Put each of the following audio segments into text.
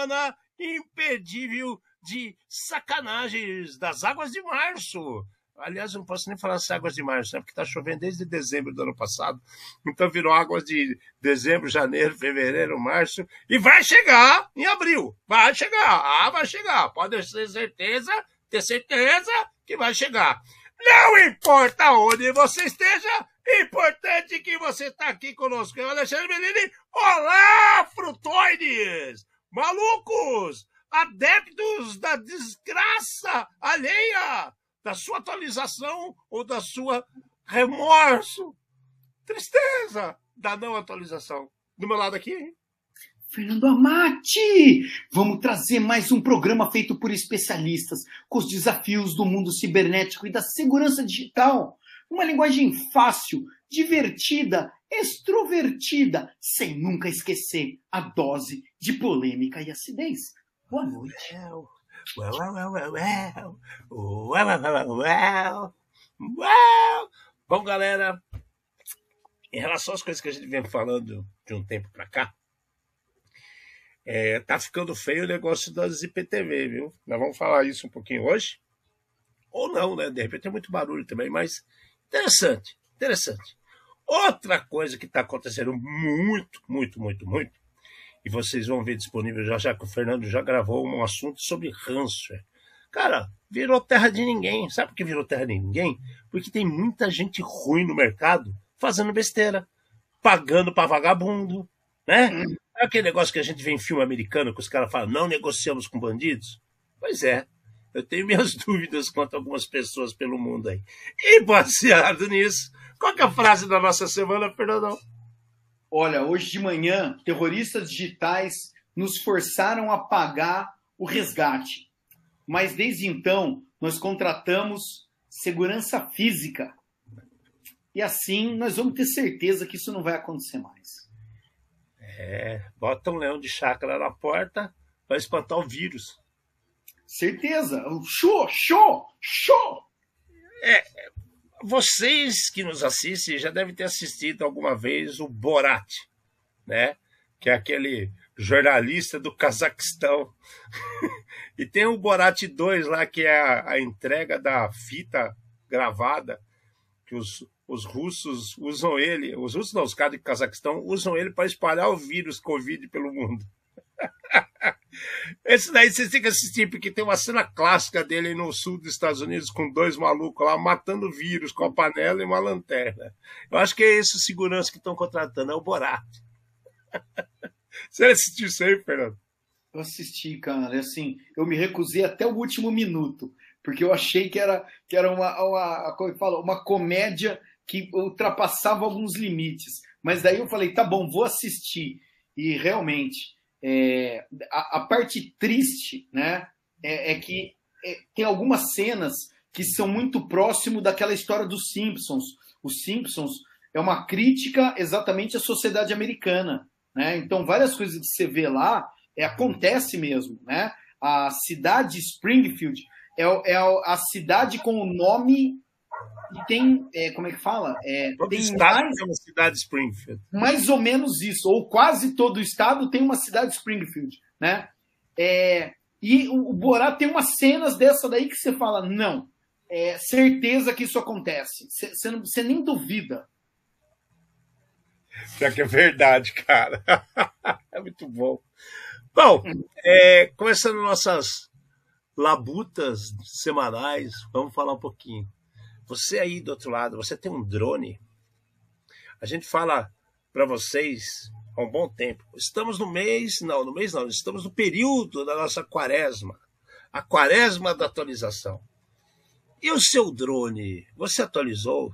semana de sacanagens das águas de março. Aliás, eu não posso nem falar das águas de março, né? Porque está chovendo desde dezembro do ano passado. Então virou águas de dezembro, janeiro, fevereiro, março. E vai chegar em abril. Vai chegar. Ah, vai chegar. Pode ter certeza, ter certeza que vai chegar. Não importa onde você esteja, importante que você está aqui conosco. Eu, Alexandre Bellini. Olá, frutoides! Malucos! Adeptos da desgraça alheia! Da sua atualização ou da sua remorso? Tristeza da não atualização. Do meu lado aqui, hein? Fernando Amati! Vamos trazer mais um programa feito por especialistas com os desafios do mundo cibernético e da segurança digital. Uma linguagem fácil, divertida, extrovertida, sem nunca esquecer a dose de polêmica e acidez. Boa noite. Well, well, well, well, well. Well, well, well, well. Bom, galera, em relação às coisas que a gente vem falando de um tempo para cá, é, tá ficando feio o negócio das IPTV, viu? Nós vamos falar isso um pouquinho hoje. Ou não, né? De repente tem muito barulho também, mas interessante, interessante. Outra coisa que está acontecendo muito, muito, muito, muito, e vocês vão ver disponível já já que o Fernando já gravou um assunto sobre ransomware. Cara, virou terra de ninguém. Sabe por que virou terra de ninguém? Porque tem muita gente ruim no mercado fazendo besteira, pagando para vagabundo, né? É aquele negócio que a gente vê em filme americano que os caras falam, não negociamos com bandidos? Pois é, eu tenho minhas dúvidas quanto a algumas pessoas pelo mundo aí. E baseado nisso, qual é a frase da nossa semana, Fernandão? Olha, hoje de manhã, terroristas digitais nos forçaram a pagar o resgate. Mas desde então, nós contratamos segurança física. E assim, nós vamos ter certeza que isso não vai acontecer mais. É, bota um leão de chácara na porta para espantar o vírus. Certeza. Show, show, show. É, vocês que nos assistem já devem ter assistido alguma vez o Borat, né? Que é aquele jornalista do Cazaquistão. e tem o Borat 2 lá, que é a, a entrega da fita gravada, que os, os russos usam ele, os russos não, os caras do Cazaquistão usam ele para espalhar o vírus Covid pelo mundo. Esse daí vocês têm que assistir, porque tem uma cena clássica dele no sul dos Estados Unidos com dois malucos lá matando vírus com a panela e uma lanterna. Eu acho que é esse o segurança que estão contratando, é o Borat. Você assistiu isso aí, Fernando? Eu assisti, cara. Assim, eu me recusei até o último minuto, porque eu achei que era, que era uma, uma, como fala, uma comédia que ultrapassava alguns limites. Mas daí eu falei, tá bom, vou assistir. E realmente, é, a, a, parte triste né, é, é que é, tem algumas cenas que são muito próximo daquela história dos Simpsons. Os Simpsons é uma crítica exatamente à sociedade americana. Né? Então, várias coisas que você vê lá é, acontece mesmo. Né? A cidade Springfield é, é a cidade com o nome e tem, é, como é que fala? É, todo tem estado mais, tem uma cidade Springfield. mais ou menos isso, ou quase todo o estado tem uma cidade Springfield, né? É, e o, o Borá tem umas cenas dessa daí que você fala, não, é certeza que isso acontece. Você, nem duvida. Já que é verdade, cara. é muito bom. Bom, é, começando nossas labutas semanais, vamos falar um pouquinho. Você aí do outro lado, você tem um drone? A gente fala para vocês há um bom tempo. Estamos no mês, não, no mês não, estamos no período da nossa quaresma. A quaresma da atualização. E o seu drone, você atualizou?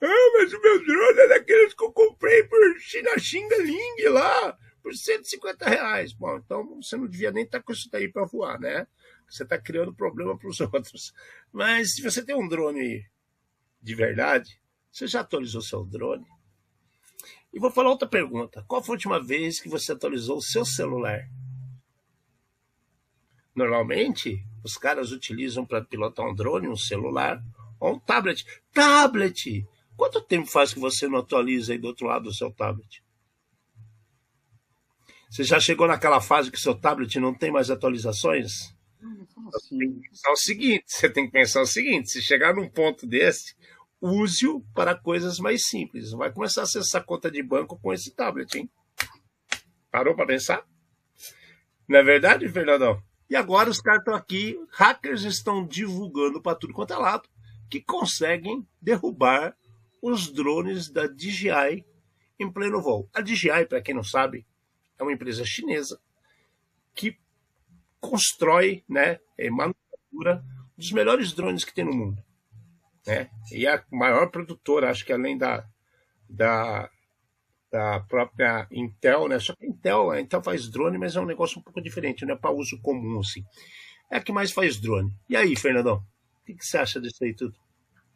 Ah, mas o meu drone é daqueles que eu comprei por China Xinga Ling lá, por 150 reais. Bom, então você não devia nem estar com isso daí para voar, né? Você está criando problema para os outros. Mas se você tem um drone de verdade, você já atualizou seu drone? E vou falar outra pergunta. Qual foi a última vez que você atualizou o seu celular? Normalmente, os caras utilizam para pilotar um drone um celular ou um tablet. Tablet! Quanto tempo faz que você não atualiza aí do outro lado do seu tablet? Você já chegou naquela fase que seu tablet não tem mais atualizações? Assim, É o seguinte, você tem que pensar o seguinte: se chegar num ponto desse, use-o para coisas mais simples. Não vai começar a acessar conta de banco com esse tablet, hein? Parou para pensar? Não é verdade, Fernandão? E agora os caras estão aqui, hackers estão divulgando para tudo quanto é lado, que conseguem derrubar os drones da DJI em pleno voo. A DJI, para quem não sabe, é uma empresa chinesa que constrói, né, é, manufatura dos melhores drones que tem no mundo, né? E a maior produtora, acho que além da da, da própria Intel, né? Só que a Intel, a Intel faz drone, mas é um negócio um pouco diferente, não é para uso comum assim. É a que mais faz drone. E aí, Fernandão, o que, que você acha disso aí tudo?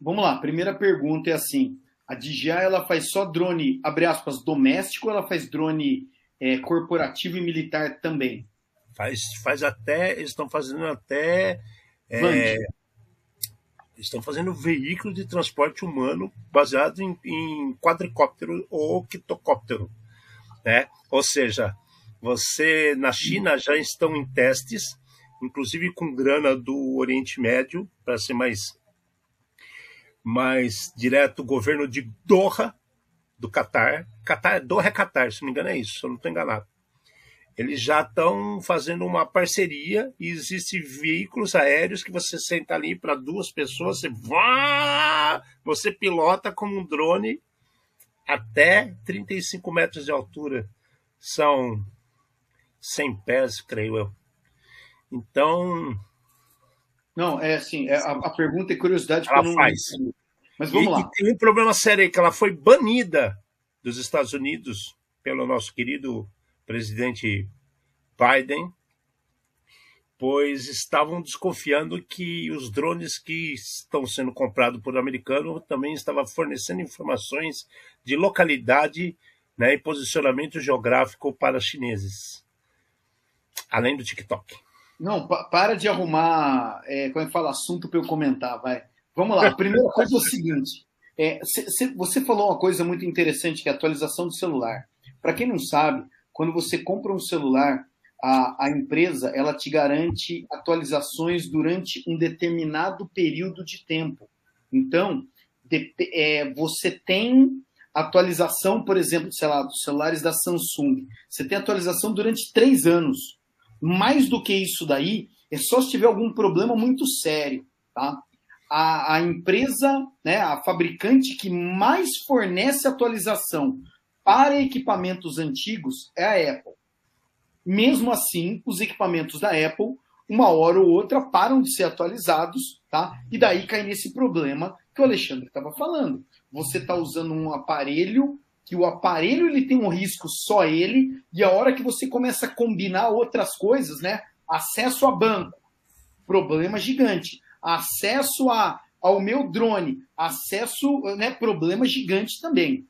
Vamos lá, primeira pergunta é assim: a DJI ela faz só drone, abre aspas, doméstico ela faz drone é, corporativo e militar também? Faz, faz até, eles estão fazendo até é, estão fazendo veículo de transporte humano baseado em, em quadricóptero ou quitocóptero, né? Ou seja, você na China já estão em testes, inclusive com grana do Oriente Médio para ser mais mais direto o governo de Doha do Catar, Catar Doha é Catar, se não me engano é isso, se eu não estou enganado. Eles já estão fazendo uma parceria e existem veículos aéreos que você senta ali para duas pessoas, você vá, você pilota como um drone até 35 metros de altura. São 100 pés, creio eu. Então, Não, é assim, é, a, a pergunta é curiosidade Ela não. faz. Mas vamos e, lá. e tem um problema sério aí, que ela foi banida dos Estados Unidos pelo nosso querido presidente Biden, pois estavam desconfiando que os drones que estão sendo comprados por americano também estavam fornecendo informações de localidade né, e posicionamento geográfico para chineses, além do TikTok. Não, pa- para de arrumar, é, como é que fala, assunto para eu comentar, vai. Vamos lá. A primeira coisa é o seguinte: é, cê- cê- você falou uma coisa muito interessante, que é a atualização do celular. Para quem não sabe, quando você compra um celular, a, a empresa ela te garante atualizações durante um determinado período de tempo. Então, dep- é, você tem atualização, por exemplo, sei lá, dos celulares da Samsung. Você tem atualização durante três anos. Mais do que isso daí, é só se tiver algum problema muito sério, tá? A, a empresa, né, a fabricante que mais fornece atualização para equipamentos antigos é a Apple. Mesmo assim, os equipamentos da Apple, uma hora ou outra, param de ser atualizados, tá? E daí cai nesse problema que o Alexandre estava falando. Você está usando um aparelho que o aparelho ele tem um risco só ele, e a hora que você começa a combinar outras coisas, né? Acesso a banco, problema gigante. Acesso a, ao meu drone, acesso, né? Problema gigante também.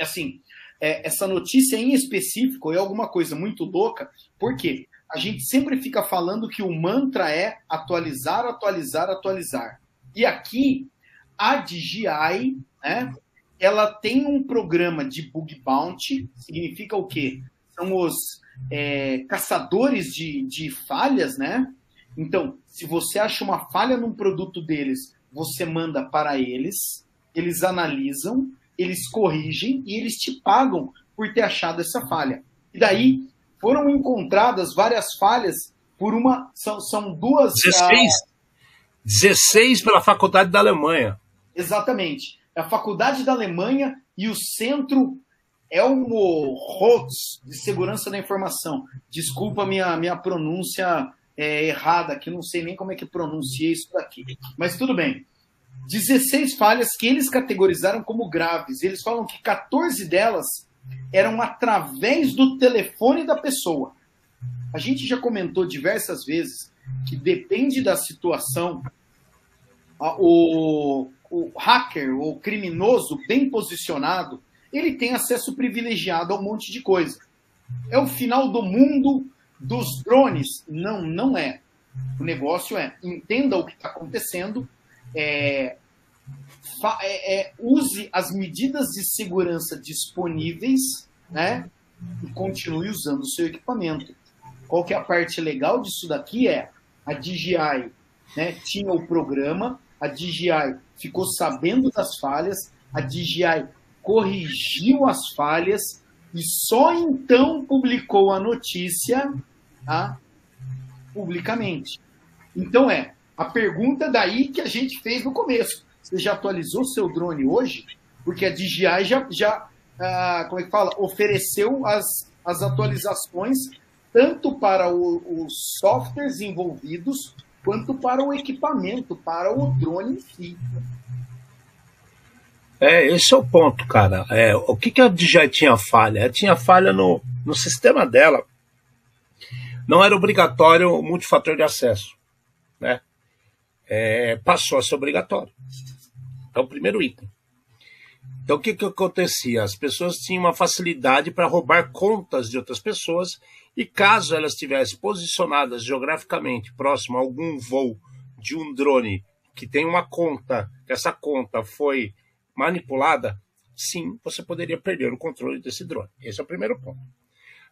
Assim, é, essa notícia em específico é alguma coisa muito louca, porque a gente sempre fica falando que o mantra é atualizar, atualizar, atualizar. E aqui, a DJI, né? ela tem um programa de bug bounty, significa o quê? São os é, caçadores de, de falhas, né? Então, se você acha uma falha num produto deles, você manda para eles, eles analisam, eles corrigem e eles te pagam por ter achado essa falha. E daí foram encontradas várias falhas por uma. São, são duas. 16, 16 pela faculdade da Alemanha. Exatamente. A Faculdade da Alemanha e o Centro Elmo Holtz de Segurança da Informação. Desculpa a minha, minha pronúncia é, errada, que não sei nem como é que pronunciei isso daqui. Mas tudo bem. 16 falhas que eles categorizaram como graves. Eles falam que 14 delas eram através do telefone da pessoa. A gente já comentou diversas vezes que depende da situação, o, o hacker, o criminoso bem posicionado, ele tem acesso privilegiado a um monte de coisa. É o final do mundo dos drones? Não, não é. O negócio é entenda o que está acontecendo, é, é, é, use as medidas de segurança disponíveis, né? E continue usando o seu equipamento. Qual que é a parte legal disso daqui é a DJI né, tinha o programa, a DJI ficou sabendo das falhas, a DJI corrigiu as falhas e só então publicou a notícia tá, publicamente. Então é, a pergunta daí que a gente fez no começo. Você já atualizou seu drone hoje? Porque a DJI já, já ah, como é que fala? Ofereceu as, as atualizações tanto para o, os softwares envolvidos quanto para o equipamento, para o drone em si. É, esse é o ponto, cara. É, o que, que a DJI tinha falha? Ela tinha falha no, no sistema dela. Não era obrigatório o multifator de acesso. Né? É, passou a ser obrigatório. É o primeiro item. Então, o que, que acontecia? As pessoas tinham uma facilidade para roubar contas de outras pessoas e caso elas estivessem posicionadas geograficamente próximo a algum voo de um drone que tem uma conta, que essa conta foi manipulada, sim, você poderia perder o controle desse drone. Esse é o primeiro ponto.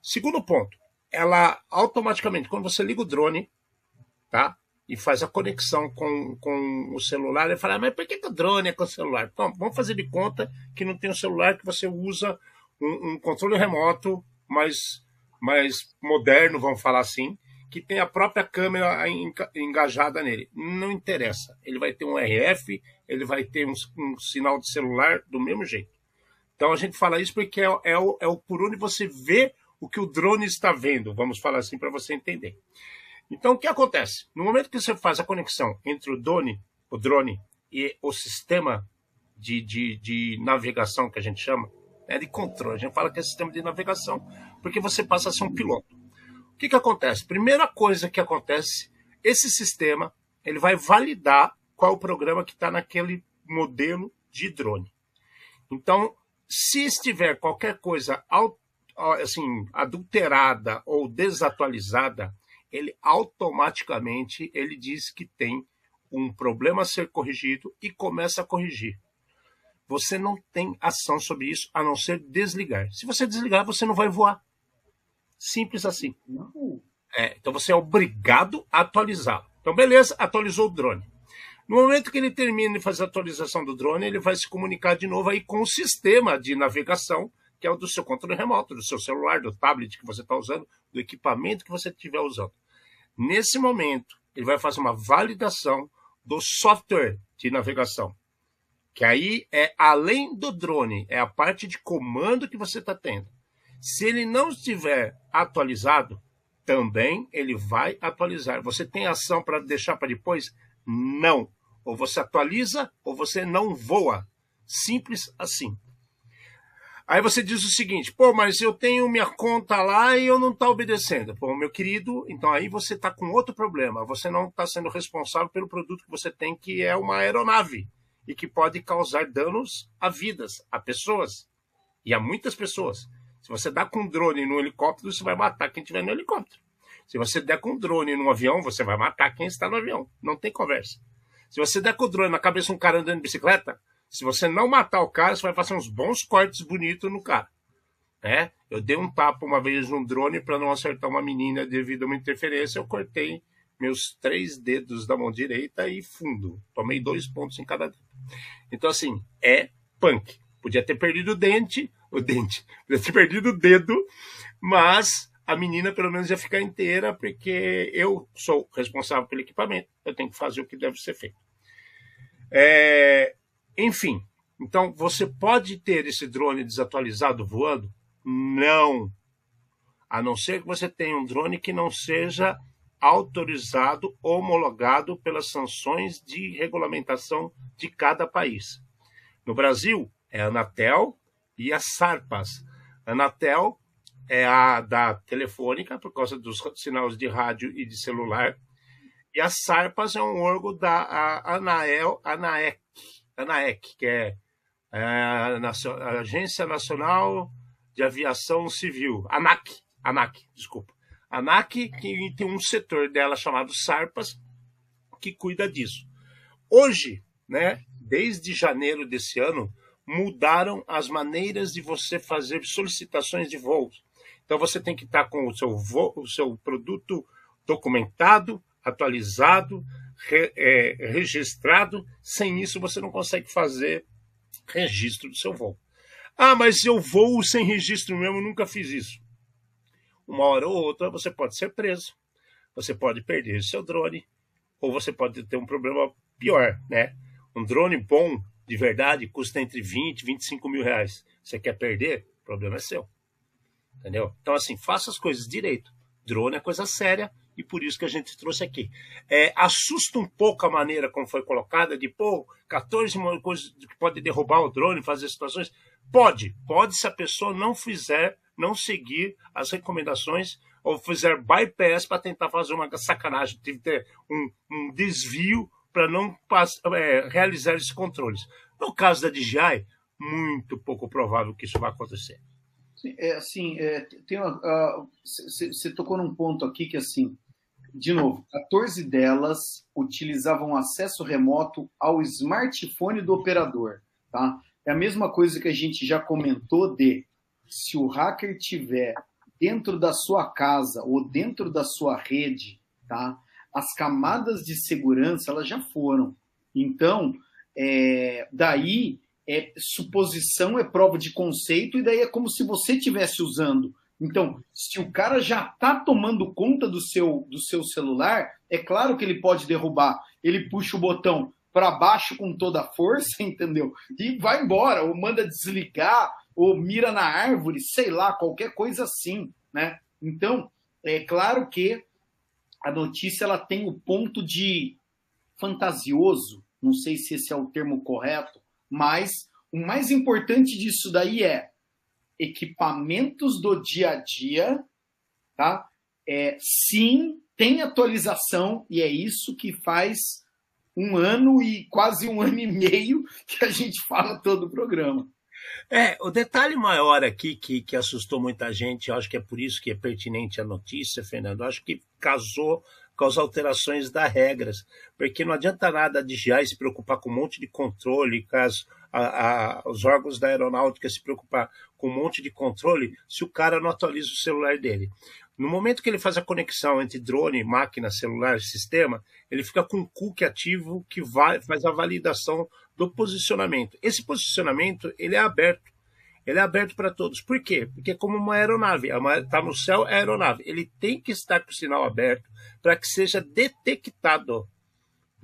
Segundo ponto, ela automaticamente, quando você liga o drone, tá? E faz a conexão com, com o celular, ele fala, ah, mas por que, que o drone é com o celular? Então, vamos fazer de conta que não tem um celular que você usa um, um controle remoto, mas mais moderno, vamos falar assim, que tem a própria câmera engajada nele. Não interessa. Ele vai ter um RF, ele vai ter um, um sinal de celular do mesmo jeito. Então a gente fala isso porque é, é, o, é o por onde você vê o que o drone está vendo, vamos falar assim para você entender. Então o que acontece? No momento que você faz a conexão entre o drone, o drone e o sistema de, de, de navegação que a gente chama, né, de controle. A gente fala que é sistema de navegação, porque você passa a ser um piloto. O que, que acontece? Primeira coisa que acontece, esse sistema ele vai validar qual o programa que está naquele modelo de drone. Então, se estiver qualquer coisa assim adulterada ou desatualizada, ele automaticamente ele diz que tem um problema a ser corrigido e começa a corrigir. Você não tem ação sobre isso a não ser desligar. Se você desligar, você não vai voar. Simples assim. É, então você é obrigado a atualizá-lo. Então, beleza, atualizou o drone. No momento que ele termina de fazer a atualização do drone, ele vai se comunicar de novo aí com o sistema de navegação, que é o do seu controle remoto, do seu celular, do tablet que você está usando, do equipamento que você estiver usando. Nesse momento, ele vai fazer uma validação do software de navegação que aí é além do drone, é a parte de comando que você está tendo. Se ele não estiver atualizado, também ele vai atualizar. Você tem ação para deixar para depois? Não. Ou você atualiza ou você não voa. Simples assim. Aí você diz o seguinte, pô, mas eu tenho minha conta lá e eu não está obedecendo. Pô, meu querido, então aí você está com outro problema. Você não está sendo responsável pelo produto que você tem, que é uma aeronave e que pode causar danos a vidas, a pessoas e a muitas pessoas. Se você dá com um drone no helicóptero, você vai matar quem estiver no helicóptero. Se você der com um drone no avião, você vai matar quem está no avião. Não tem conversa. Se você der com o drone na cabeça de um cara andando de bicicleta, se você não matar o cara, você vai fazer uns bons cortes bonitos no cara. É? Eu dei um tapa uma vez num drone para não acertar uma menina devido a uma interferência. Eu cortei meus três dedos da mão direita e fundo. Tomei dois pontos em cada dedo. Então, assim, é punk. Podia ter perdido o dente, o dente, podia ter perdido o dedo, mas a menina pelo menos ia ficar inteira, porque eu sou responsável pelo equipamento, eu tenho que fazer o que deve ser feito. É, enfim, então você pode ter esse drone desatualizado voando? Não. A não ser que você tenha um drone que não seja autorizado, homologado pelas sanções de regulamentação de cada país. No Brasil, é a Anatel e a Sarpas. A Anatel é a da telefônica, por causa dos sinais de rádio e de celular. E a Sarpas é um órgão da Anael, Anaec, Anaec, que é, é a, a Agência Nacional de Aviação Civil, ANAC, ANAC, desculpa. ANAC que tem um setor dela chamado SARPAS que cuida disso. Hoje, né, desde janeiro desse ano, mudaram as maneiras de você fazer solicitações de voos. Então você tem que estar com o seu, voo, o seu produto documentado, atualizado, re, é, registrado. Sem isso você não consegue fazer registro do seu voo. Ah, mas eu voo sem registro mesmo, nunca fiz isso. Uma hora ou outra você pode ser preso, você pode perder seu drone, ou você pode ter um problema pior, né? Um drone bom, de verdade, custa entre 20 e 25 mil reais. Você quer perder? O problema é seu. Entendeu? Então, assim, faça as coisas direito. Drone é coisa séria e por isso que a gente trouxe aqui. É, assusta um pouco a maneira como foi colocada, de, pô, 14 coisas que pode derrubar o drone, fazer situações. Pode, pode se a pessoa não fizer, não seguir as recomendações ou fizer bypass para tentar fazer uma sacanagem, ter um, um desvio para não é, realizar esses controles. No caso da DJI, muito pouco provável que isso vai acontecer. É, assim, é, você uh, tocou num ponto aqui que, assim, de novo, 14 delas utilizavam acesso remoto ao smartphone do operador. Tá? É a mesma coisa que a gente já comentou de se o hacker tiver dentro da sua casa ou dentro da sua rede, tá? as camadas de segurança elas já foram. Então, é, daí é suposição, é prova de conceito, e daí é como se você estivesse usando. Então, se o cara já está tomando conta do seu, do seu celular, é claro que ele pode derrubar. Ele puxa o botão para baixo com toda a força, entendeu? E vai embora, ou manda desligar, ou mira na árvore, sei lá, qualquer coisa assim, né? Então, é claro que a notícia ela tem o ponto de fantasioso, não sei se esse é o termo correto, mas o mais importante disso daí é equipamentos do dia a dia, tá? É, sim, tem atualização e é isso que faz um ano e quase um ano e meio que a gente fala todo o programa. É, o detalhe maior aqui que, que assustou muita gente, eu acho que é por isso que é pertinente a notícia, Fernando, eu acho que casou com as alterações das regras, porque não adianta nada de já se preocupar com um monte de controle, caso a, a, os órgãos da aeronáutica se preocupar com um monte de controle, se o cara não atualiza o celular dele. No momento que ele faz a conexão entre drone, máquina, celular, sistema, ele fica com um cookie ativo que vai, faz a validação do posicionamento. Esse posicionamento ele é aberto. Ele é aberto para todos. Por quê? Porque é como uma aeronave. Está no céu, é aeronave. Ele tem que estar com o sinal aberto para que seja detectado.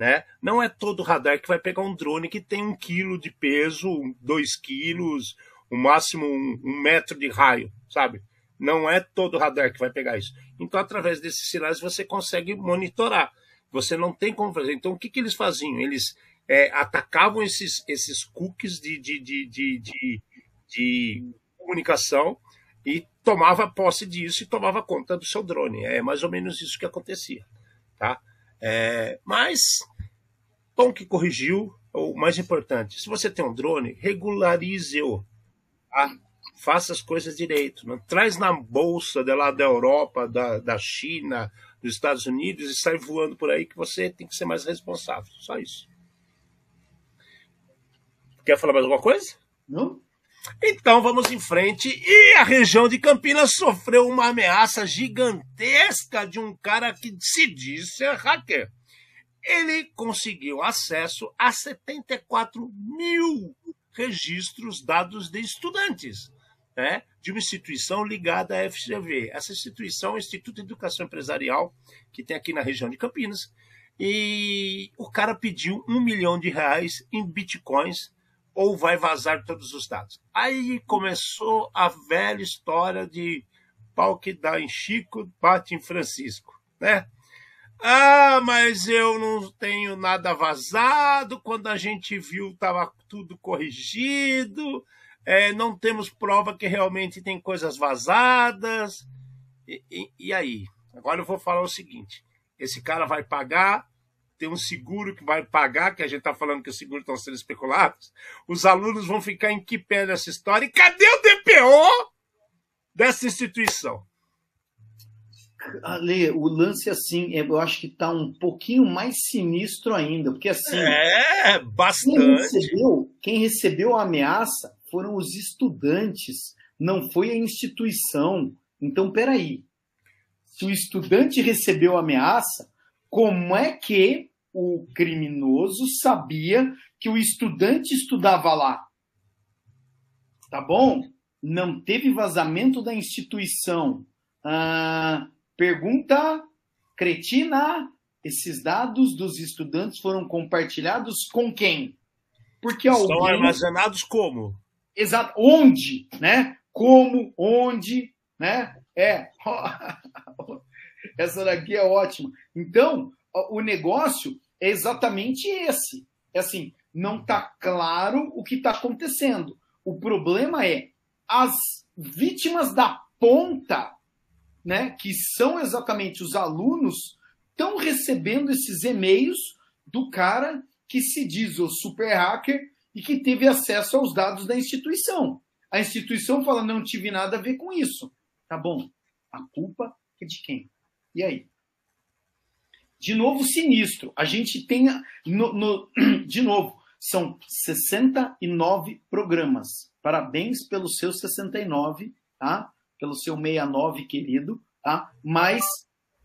Né? Não é todo radar que vai pegar um drone que tem um quilo de peso, dois quilos, o máximo um, um metro de raio, sabe? Não é todo radar que vai pegar isso. Então, através desses sinais, você consegue monitorar. Você não tem como fazer. Então, o que, que eles faziam? Eles é, atacavam esses, esses cookies de, de, de, de, de, de comunicação e tomava posse disso e tomava conta do seu drone. É mais ou menos isso que acontecia. Tá? É, mas, bom que corrigiu, o mais importante, se você tem um drone, regularize-o. Tá? Faça as coisas direito. Não traz na bolsa de lá da Europa, da, da China, dos Estados Unidos e sai voando por aí que você tem que ser mais responsável. Só isso. Quer falar mais alguma coisa? Não. Então vamos em frente. E a região de Campinas sofreu uma ameaça gigantesca de um cara que se diz ser hacker. Ele conseguiu acesso a 74 mil registros dados de estudantes né, de uma instituição ligada à FGV. Essa instituição é o Instituto de Educação Empresarial, que tem aqui na região de Campinas. E o cara pediu um milhão de reais em bitcoins ou vai vazar todos os dados. Aí começou a velha história de pau que dá em Chico, bate em Francisco, né? Ah, mas eu não tenho nada vazado. Quando a gente viu, estava tudo corrigido. É, não temos prova que realmente tem coisas vazadas. E, e, e aí? Agora eu vou falar o seguinte: esse cara vai pagar tem um seguro que vai pagar, que a gente está falando que os seguros estão sendo especulados, os alunos vão ficar em que pé nessa história? E cadê o DPO dessa instituição? Ale, o lance assim, eu acho que está um pouquinho mais sinistro ainda, porque assim. É, bastante. Quem recebeu, quem recebeu a ameaça foram os estudantes, não foi a instituição. Então, peraí. Se o estudante recebeu a ameaça, como é que o criminoso sabia que o estudante estudava lá? Tá bom? Não teve vazamento da instituição. Ah, Pergunta cretina: esses dados dos estudantes foram compartilhados com quem? Porque Estão alguém... armazenados como? Exato. Onde, né? Como, onde, né? É. Essa daqui é ótima. Então, o negócio é exatamente esse. É assim, não está claro o que está acontecendo. O problema é as vítimas da ponta né, que são exatamente os alunos, estão recebendo esses e-mails do cara que se diz o super hacker e que teve acesso aos dados da instituição. A instituição fala: não tive nada a ver com isso. Tá bom. A culpa é de quem? E aí? De novo, sinistro. A gente tem. No, no, de novo, são 69 programas. Parabéns pelos seus 69, tá? Pelo seu 69 querido, tá? Mas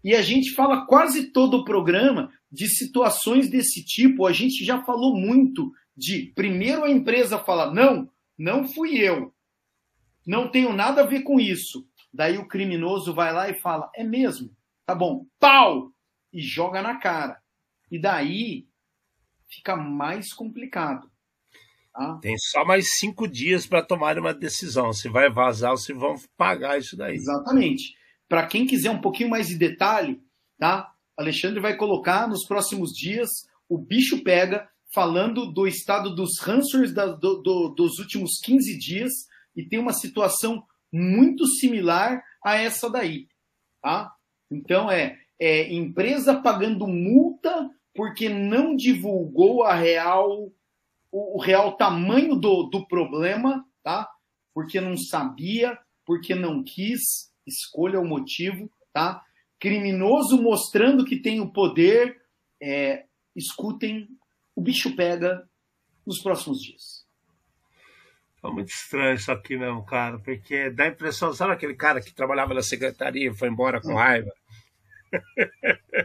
e a gente fala quase todo o programa de situações desse tipo. A gente já falou muito de primeiro a empresa fala: "Não, não fui eu. Não tenho nada a ver com isso". Daí o criminoso vai lá e fala: "É mesmo? Tá bom. Pau!" e joga na cara. E daí fica mais complicado. Ah. Tem só mais cinco dias para tomar uma decisão se vai vazar ou se vão pagar isso daí. Exatamente. Para quem quiser um pouquinho mais de detalhe, tá? Alexandre vai colocar nos próximos dias o bicho pega falando do estado dos ransomers da, do, do, dos últimos 15 dias e tem uma situação muito similar a essa daí, tá? Então é, é empresa pagando multa porque não divulgou a real o, o real tamanho do, do problema, tá? Porque não sabia, porque não quis, escolha o motivo, tá? Criminoso mostrando que tem o poder, é, escutem, o bicho pega nos próximos dias. É muito estranho isso aqui mesmo, cara, porque dá a impressão, sabe aquele cara que trabalhava na secretaria e foi embora com raiva?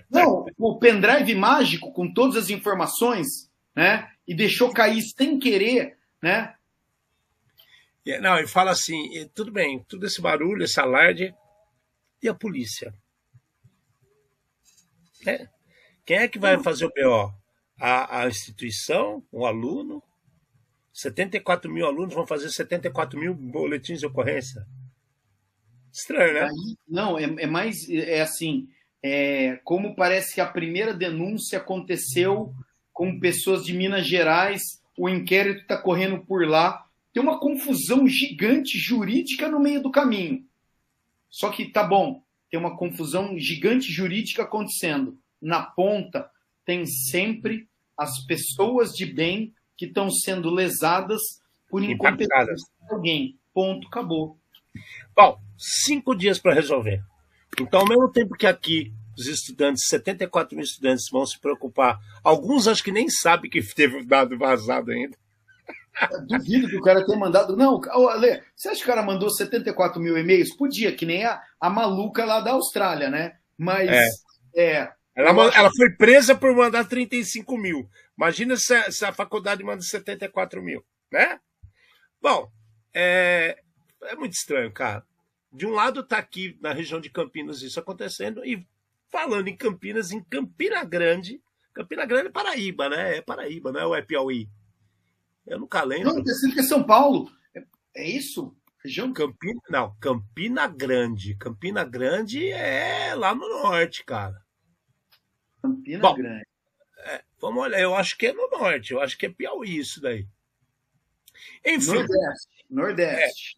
Não, o pendrive mágico com todas as informações, né? e deixou cair sem querer, né? Não, e fala assim, tudo bem, todo esse barulho, esse alarde, e a polícia? É. Quem é que vai fazer o BO? A, a instituição, o aluno? 74 mil alunos vão fazer 74 mil boletins de ocorrência? Estranho, né? Não, é, é mais, é assim, é, como parece que a primeira denúncia aconteceu com pessoas de Minas Gerais, o inquérito está correndo por lá. Tem uma confusão gigante jurídica no meio do caminho. Só que tá bom, tem uma confusão gigante jurídica acontecendo. Na ponta tem sempre as pessoas de bem que estão sendo lesadas por incompetência de alguém. Ponto, acabou. Bom, cinco dias para resolver. Então, ao mesmo tempo que aqui os estudantes, 74 mil estudantes vão se preocupar. Alguns acho que nem sabem que teve o dado vazado ainda. Duvido que o cara tenha mandado. Não, Ale, você acha que o cara mandou 74 mil e-mails? Podia, que nem a, a maluca lá da Austrália, né? Mas. É. é ela, acho... ela foi presa por mandar 35 mil. Imagina se a, se a faculdade manda 74 mil, né? Bom, é, é muito estranho, cara. De um lado está aqui na região de Campinas isso acontecendo e Falando em Campinas, em Campina Grande. Campina Grande é Paraíba, né? É Paraíba, não é, é Piauí. Eu nunca lembro. Não, que é São Paulo. É, é isso? Região? Campina, não, Campina Grande. Campina Grande é lá no norte, cara. Campina Bom, Grande. É, vamos olhar, eu acho que é no norte, eu acho que é Piauí isso daí. Enfim. Nordeste. Nordeste.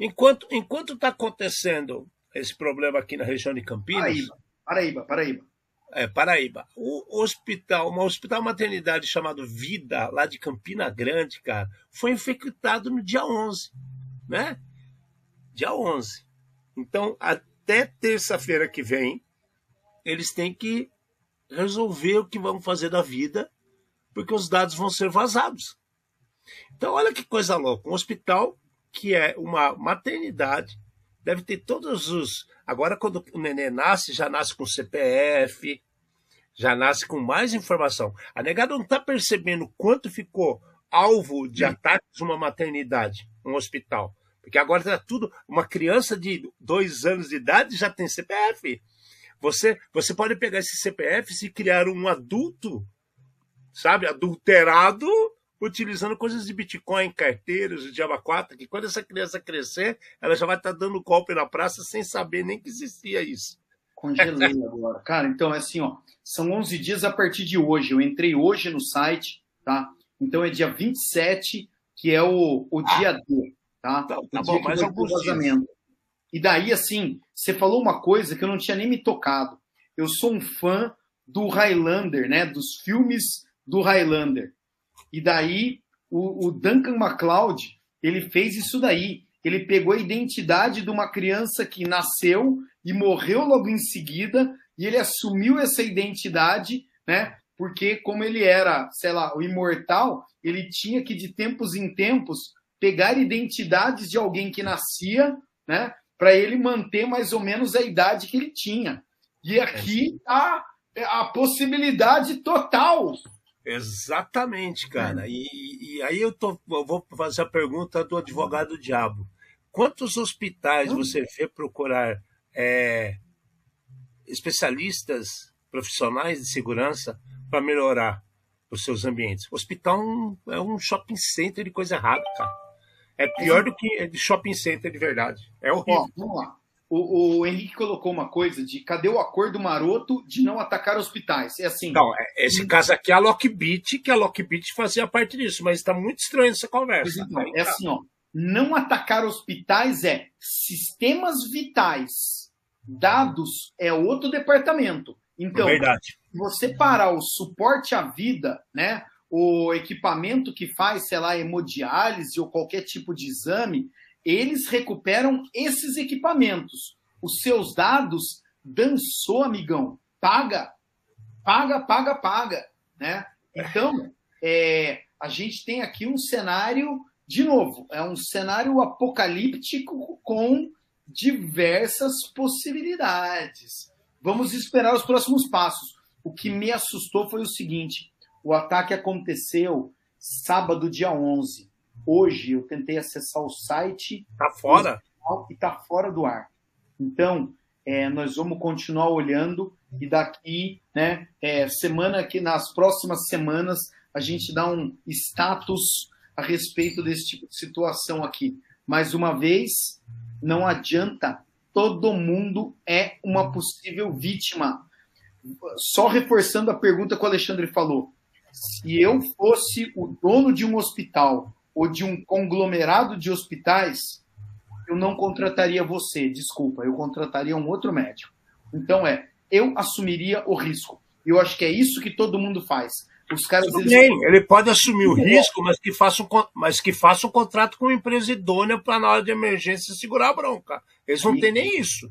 É, enquanto enquanto está acontecendo esse problema aqui na região de Campinas. Paraíba. Paraíba, Paraíba. É, Paraíba. O hospital, uma hospital maternidade chamado Vida, lá de Campina Grande, cara, foi infectado no dia 11, né? Dia 11. Então, até terça-feira que vem, eles têm que resolver o que vão fazer da vida, porque os dados vão ser vazados. Então, olha que coisa louca. Um hospital que é uma maternidade, deve ter todos os. Agora, quando o neném nasce, já nasce com CPF, já nasce com mais informação. A negada não está percebendo quanto ficou alvo de Sim. ataques uma maternidade, um hospital. Porque agora está tudo. Uma criança de dois anos de idade já tem CPF. Você, você pode pegar esse CPF e criar um adulto, sabe, adulterado, utilizando coisas de Bitcoin, carteiras, de Java 4, que quando essa criança crescer, ela já vai estar tá dando golpe na praça sem saber nem que existia isso. Congelei agora. Cara, então é assim, ó, são 11 dias a partir de hoje. Eu entrei hoje no site, tá? Então é dia 27, que é o, o dia D, tá? Tá, tá bom, mais alguns dias. E daí, assim, você falou uma coisa que eu não tinha nem me tocado. Eu sou um fã do Highlander, né? Dos filmes do Highlander. E daí o, o Duncan MacLeod ele fez isso daí. Ele pegou a identidade de uma criança que nasceu e morreu logo em seguida e ele assumiu essa identidade, né? Porque como ele era, sei lá, o imortal, ele tinha que de tempos em tempos pegar identidades de alguém que nascia, né? Para ele manter mais ou menos a idade que ele tinha. E aqui está a possibilidade total Exatamente, cara. E, e aí eu, tô, eu vou fazer a pergunta do advogado diabo. Quantos hospitais você vê procurar é, especialistas profissionais de segurança para melhorar os seus ambientes? Hospital é um shopping center de coisa errada, cara. É pior do que shopping center de verdade. É horrível. Ó, vamos lá o, o, Henrique colocou uma coisa de cadê o acordo maroto de não atacar hospitais? É assim. Não, é, esse caso aqui é a Lockbit, que a Lockbit fazia parte disso, mas está muito estranho essa conversa. Então, é assim, ó. Não atacar hospitais é sistemas vitais. Dados é outro departamento. Então, Verdade. você parar o suporte à vida, né? O equipamento que faz, sei lá, hemodiálise ou qualquer tipo de exame, eles recuperam esses equipamentos. Os seus dados dançou, amigão. Paga, paga, paga, paga. Né? Então, é, a gente tem aqui um cenário, de novo, é um cenário apocalíptico com diversas possibilidades. Vamos esperar os próximos passos. O que me assustou foi o seguinte: o ataque aconteceu sábado, dia 11. Hoje eu tentei acessar o site. Tá fora? E tá fora do ar. Então, é, nós vamos continuar olhando e daqui, né, é, semana que nas próximas semanas a gente dá um status a respeito desse tipo de situação aqui. Mais uma vez, não adianta, todo mundo é uma possível vítima. Só reforçando a pergunta que o Alexandre falou. Se eu fosse o dono de um hospital ou de um conglomerado de hospitais, eu não contrataria você, desculpa, eu contrataria um outro médico. Então é, eu assumiria o risco. E eu acho que é isso que todo mundo faz. Os caras eles... ele pode assumir o risco, mas que faça um, mas que faça um contrato com uma empresa idônea para na hora de emergência segurar a bronca. Eles não têm nem isso.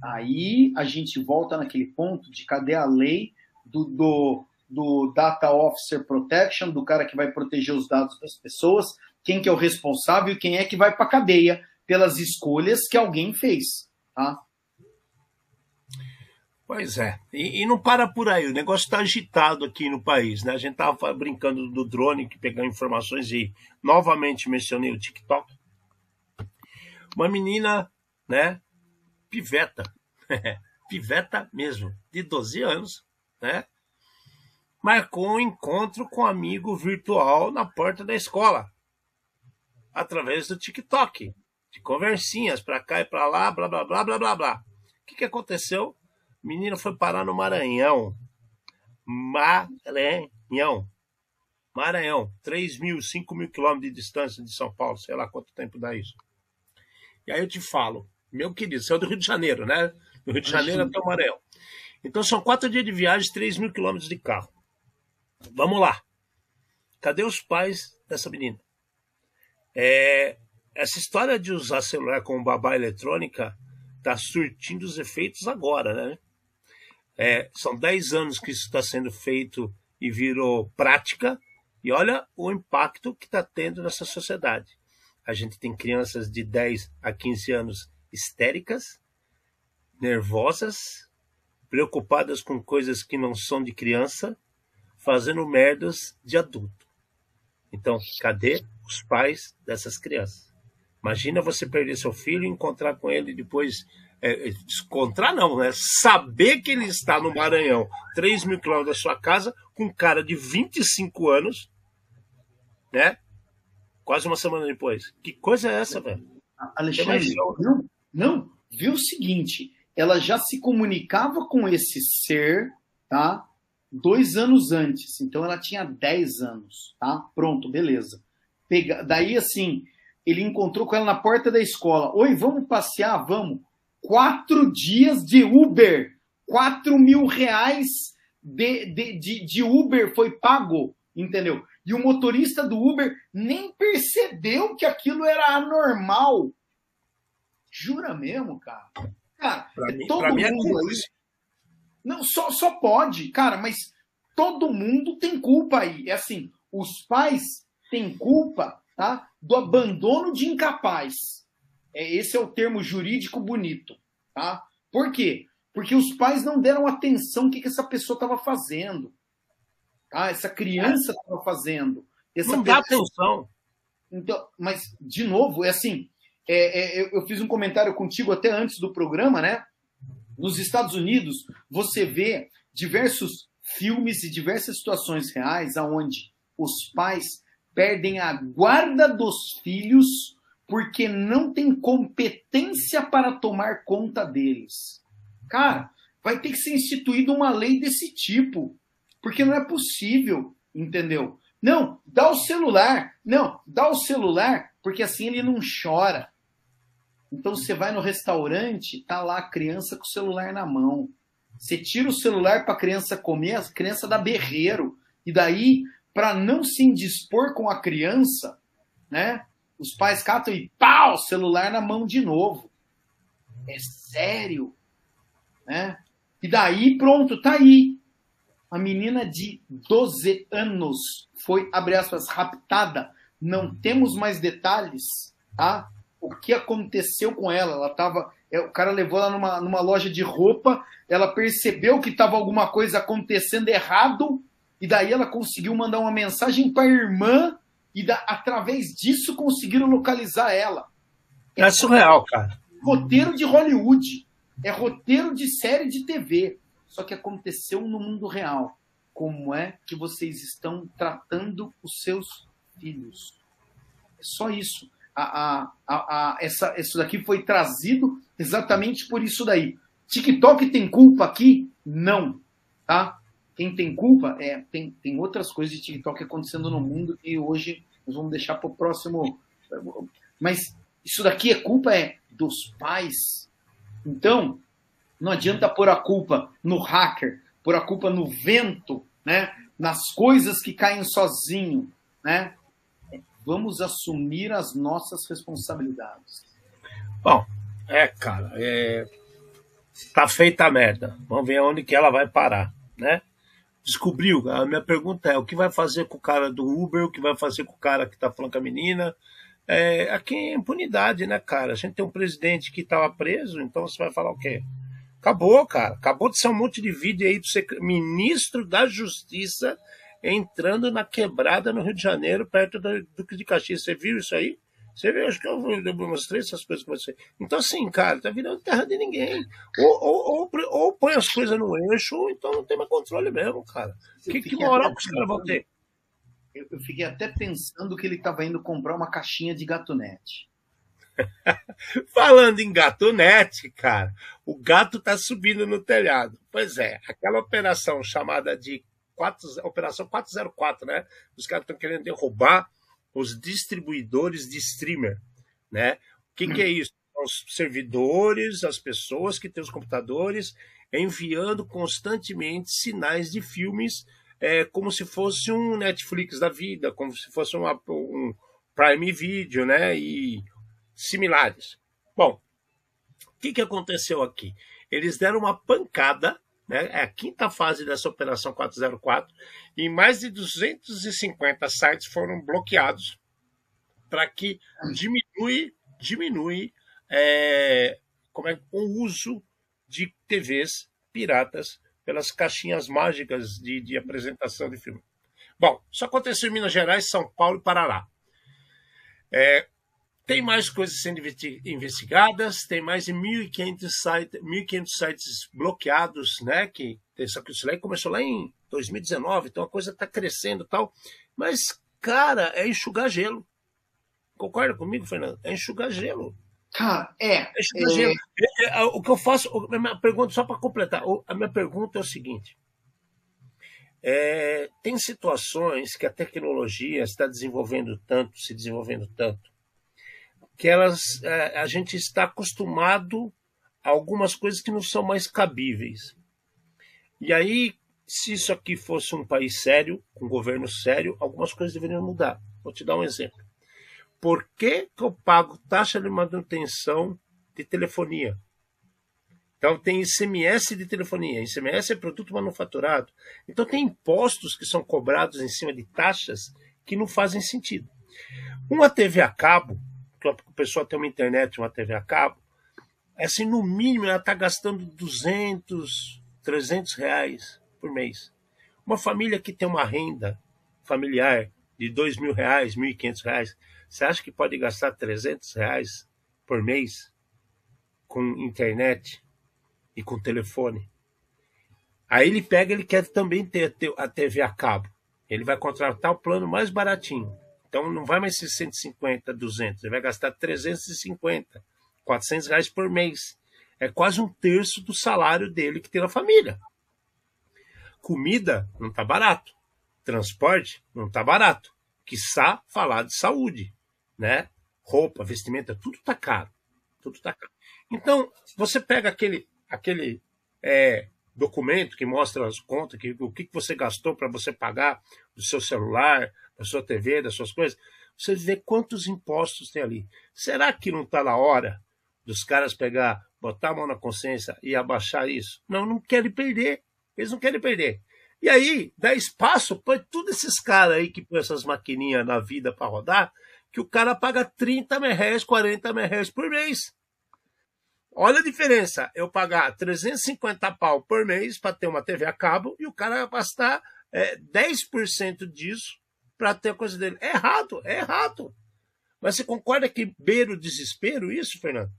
Aí a gente volta naquele ponto de cadê a lei do, do, do Data Officer Protection, do cara que vai proteger os dados das pessoas, quem que é o responsável e quem é que vai para a cadeia pelas escolhas que alguém fez, tá? Pois é, e, e não para por aí, o negócio está agitado aqui no país, né? A gente estava brincando do drone que pegou informações e novamente mencionei o TikTok. Uma menina, né, piveta, piveta mesmo, de 12 anos, né? Marcou um encontro com um amigo virtual na porta da escola através do TikTok, de conversinhas para cá e para lá, blá blá blá blá blá blá. O que, que aconteceu? O menino foi parar no Maranhão. Maranhão. Maranhão, 3 mil, 5 mil quilômetros de distância de São Paulo, sei lá quanto tempo dá isso. E aí eu te falo, meu querido, você é do Rio de Janeiro, né? Do Rio de Janeiro até o Maranhão. Então são quatro dias de viagem, 3 mil quilômetros de carro. Vamos lá. Cadê os pais dessa menina? É, essa história de usar celular como babá eletrônica está surtindo os efeitos agora, né? É, são 10 anos que isso está sendo feito e virou prática, e olha o impacto que está tendo nessa sociedade. A gente tem crianças de 10 a 15 anos histéricas, nervosas, preocupadas com coisas que não são de criança, fazendo merdas de adulto. Então, cadê os pais dessas crianças? Imagina você perder seu filho e encontrar com ele depois. É, encontrar não, né? Saber que ele está no Maranhão, 3 mil quilômetros da sua casa, com um cara de 25 anos, né? Quase uma semana depois. Que coisa é essa, velho? Alexandre, não, não, viu o seguinte, ela já se comunicava com esse ser, tá? Dois anos antes, então ela tinha 10 anos, tá? Pronto, beleza. Pega... Daí, assim, ele encontrou com ela na porta da escola. Oi, vamos passear? Vamos. Quatro dias de Uber. Quatro mil reais de, de, de, de Uber foi pago, entendeu? E o motorista do Uber nem percebeu que aquilo era anormal. Jura mesmo, cara? Cara, Pra é mim- todo pra mim é mundo. Não, só, só pode, cara, mas todo mundo tem culpa aí. É assim, os pais têm culpa, tá? Do abandono de incapaz. É, esse é o termo jurídico bonito, tá? Por quê? Porque os pais não deram atenção ao que, que essa pessoa estava fazendo. Tá? Essa criança estava fazendo. Essa Não dá pessoa- atenção. então, mas, de novo, é assim. é, é, eu, eu fiz um comentário contigo até antes do programa, né? Nos Estados Unidos, você vê diversos filmes e diversas situações reais aonde os pais perdem a guarda dos filhos porque não tem competência para tomar conta deles. Cara, vai ter que ser instituída uma lei desse tipo, porque não é possível, entendeu? Não, dá o celular. Não, dá o celular, porque assim ele não chora. Então você vai no restaurante, tá lá a criança com o celular na mão. Você tira o celular para a criança comer, a criança dá berreiro. E daí, para não se indispor com a criança, né? Os pais catam e pau, celular na mão de novo. É sério, né? E daí, pronto, tá aí. A menina de 12 anos foi, abre aspas, raptada. Não temos mais detalhes, tá? O que aconteceu com ela? Ela tava. é, O cara levou ela numa, numa loja de roupa, ela percebeu que estava alguma coisa acontecendo errado, e daí ela conseguiu mandar uma mensagem para a irmã, e da- através disso conseguiram localizar ela. É surreal, cara. roteiro de Hollywood. É roteiro de série de TV. Só que aconteceu no mundo real. Como é que vocês estão tratando os seus filhos? É só isso. A, a, a, essa, isso daqui foi trazido exatamente por isso daí. TikTok tem culpa aqui? Não. Tá? Quem tem culpa é tem, tem outras coisas de TikTok acontecendo no mundo que hoje nós vamos deixar para o próximo. Mas isso daqui é culpa é dos pais. Então, não adianta pôr a culpa no hacker, pôr a culpa no vento, né? nas coisas que caem sozinho. Né? Vamos assumir as nossas responsabilidades. Bom, é, cara, é... tá feita a merda. Vamos ver onde que ela vai parar, né? Descobriu. A minha pergunta é: o que vai fazer com o cara do Uber? O que vai fazer com o cara que tá falando com a menina? É, aqui é impunidade, né, cara? A gente tem um presidente que estava preso, então você vai falar o quê? Acabou, cara. Acabou de ser um monte de vídeo aí do sec- ministro da Justiça entrando na quebrada no Rio de Janeiro, perto do Duque de Caxias. Você viu isso aí? Você viu? Acho que eu, eu mostrei essas coisas com você. Então, assim, cara, tá virando terra de ninguém. Ou, ou, ou, ou põe as coisas no eixo, ou então não tem mais controle mesmo, cara. Eu Que, que moral que os caras vão ter? Eu, eu fiquei até pensando que ele estava indo comprar uma caixinha de gatonete. Falando em gatonete, cara, o gato tá subindo no telhado. Pois é, aquela operação chamada de quatro, Operação 404, né? Os caras estão querendo derrubar os distribuidores de streamer, né? O que, que é isso? Os servidores, as pessoas que têm os computadores enviando constantemente sinais de filmes é, como se fosse um Netflix da vida, como se fosse uma, um Prime Video, né? E similares. Bom, O que, que aconteceu aqui? Eles deram uma pancada, né? é a quinta fase dessa Operação 404, e mais de 250 sites foram bloqueados para que diminui, diminui é, como é, o uso de TVs piratas pelas caixinhas mágicas de, de apresentação de filme. Bom, isso aconteceu em Minas Gerais, São Paulo e Paraná. É, tem mais coisas sendo investigadas, tem mais de 1.500 sites, 1.500 sites bloqueados, né? Que isso aí começou lá em 2019, então a coisa está crescendo e tal. Mas, cara, é enxugar gelo. Concorda comigo, Fernando? É enxugar gelo. Cara, é. é, enxugar é... Gelo. É, é, o que eu faço, a minha pergunta, só para completar, a minha pergunta é o seguinte: é, tem situações que a tecnologia está desenvolvendo tanto, se desenvolvendo tanto, que elas, é, a gente está acostumado a algumas coisas que não são mais cabíveis. E aí, se isso aqui fosse um país sério, um governo sério, algumas coisas deveriam mudar. Vou te dar um exemplo. Por que, que eu pago taxa de manutenção de telefonia? Então tem ICMS de telefonia, ICMS é produto manufaturado. Então tem impostos que são cobrados em cima de taxas que não fazem sentido. Uma TV a cabo, a pessoa tem uma internet, uma TV a cabo, assim, no mínimo ela está gastando 200, 300 reais por mês. Uma família que tem uma renda familiar de 2 mil reais, 1.500 reais, você acha que pode gastar 300 reais por mês com internet? e com telefone. Aí ele pega, ele quer também ter a TV a cabo. Ele vai contratar o plano mais baratinho. Então não vai mais ser 150, 200, ele vai gastar 350, 400 reais por mês. É quase um terço do salário dele que tem na família. Comida não está barato. Transporte não está barato. Quiçá falar de saúde, né? Roupa, vestimenta, tudo está caro. Tudo está caro. Então, você pega aquele aquele é, documento que mostra as contas, que, o que você gastou para você pagar do seu celular, da sua TV, das suas coisas, você vê quantos impostos tem ali. Será que não está na hora dos caras pegar, botar a mão na consciência e abaixar isso? Não, não querem perder. Eles não querem perder. E aí, dá espaço para todos esses caras aí que põem essas maquininhas na vida para rodar, que o cara paga 30 reais, 40 reais por mês. Olha a diferença. Eu pagar 350 pau por mês para ter uma TV a cabo e o cara gastar é, 10% disso para ter a coisa dele. É errado, é errado. Mas você concorda que beira o desespero isso, Fernando?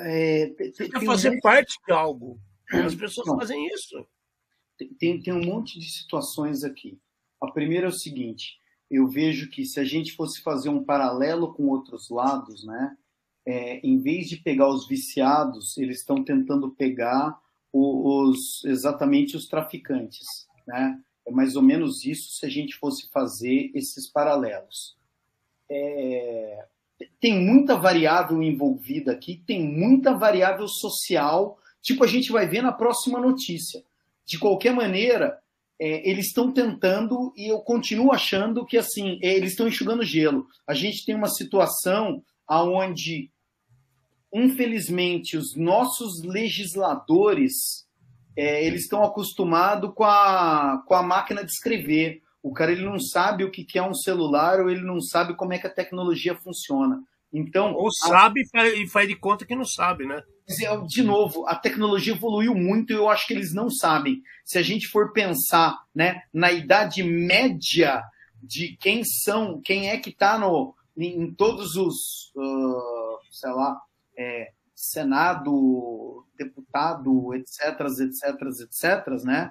É, tem, você quer fazer um... parte de algo. As pessoas Não. fazem isso. Tem, tem um monte de situações aqui. A primeira é o seguinte: eu vejo que se a gente fosse fazer um paralelo com outros lados, né? é, em vez de pegar os viciados, eles estão tentando pegar os, exatamente os traficantes. Né? É mais ou menos isso se a gente fosse fazer esses paralelos. É, tem muita variável envolvida aqui, tem muita variável social, tipo a gente vai ver na próxima notícia. De qualquer maneira, é, eles estão tentando e eu continuo achando que assim é, eles estão enxugando gelo. A gente tem uma situação aonde infelizmente, os nossos legisladores é, eles estão acostumados com a, com a máquina de escrever. O cara ele não sabe o que é um celular ou ele não sabe como é que a tecnologia funciona. Então, ou sabe a... e faz de conta que não sabe, né? De novo, a tecnologia evoluiu muito e eu acho que eles não sabem. Se a gente for pensar né, na idade média de quem são, quem é que está em, em todos os, uh, sei lá, é, Senado, deputado, etc, etc, etc, né?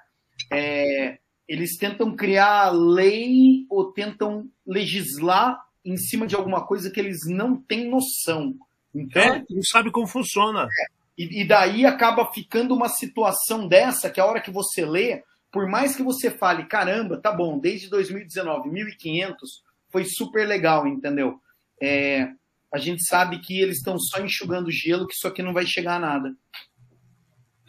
É, eles tentam criar lei ou tentam legislar em cima de alguma coisa que eles não têm noção. Então, é, não sabe como funciona. É, e, e daí acaba ficando uma situação dessa que a hora que você lê, por mais que você fale, caramba, tá bom, desde 2019, 1.500 foi super legal, entendeu? É, a gente sabe que eles estão só enxugando gelo, que isso aqui não vai chegar a nada.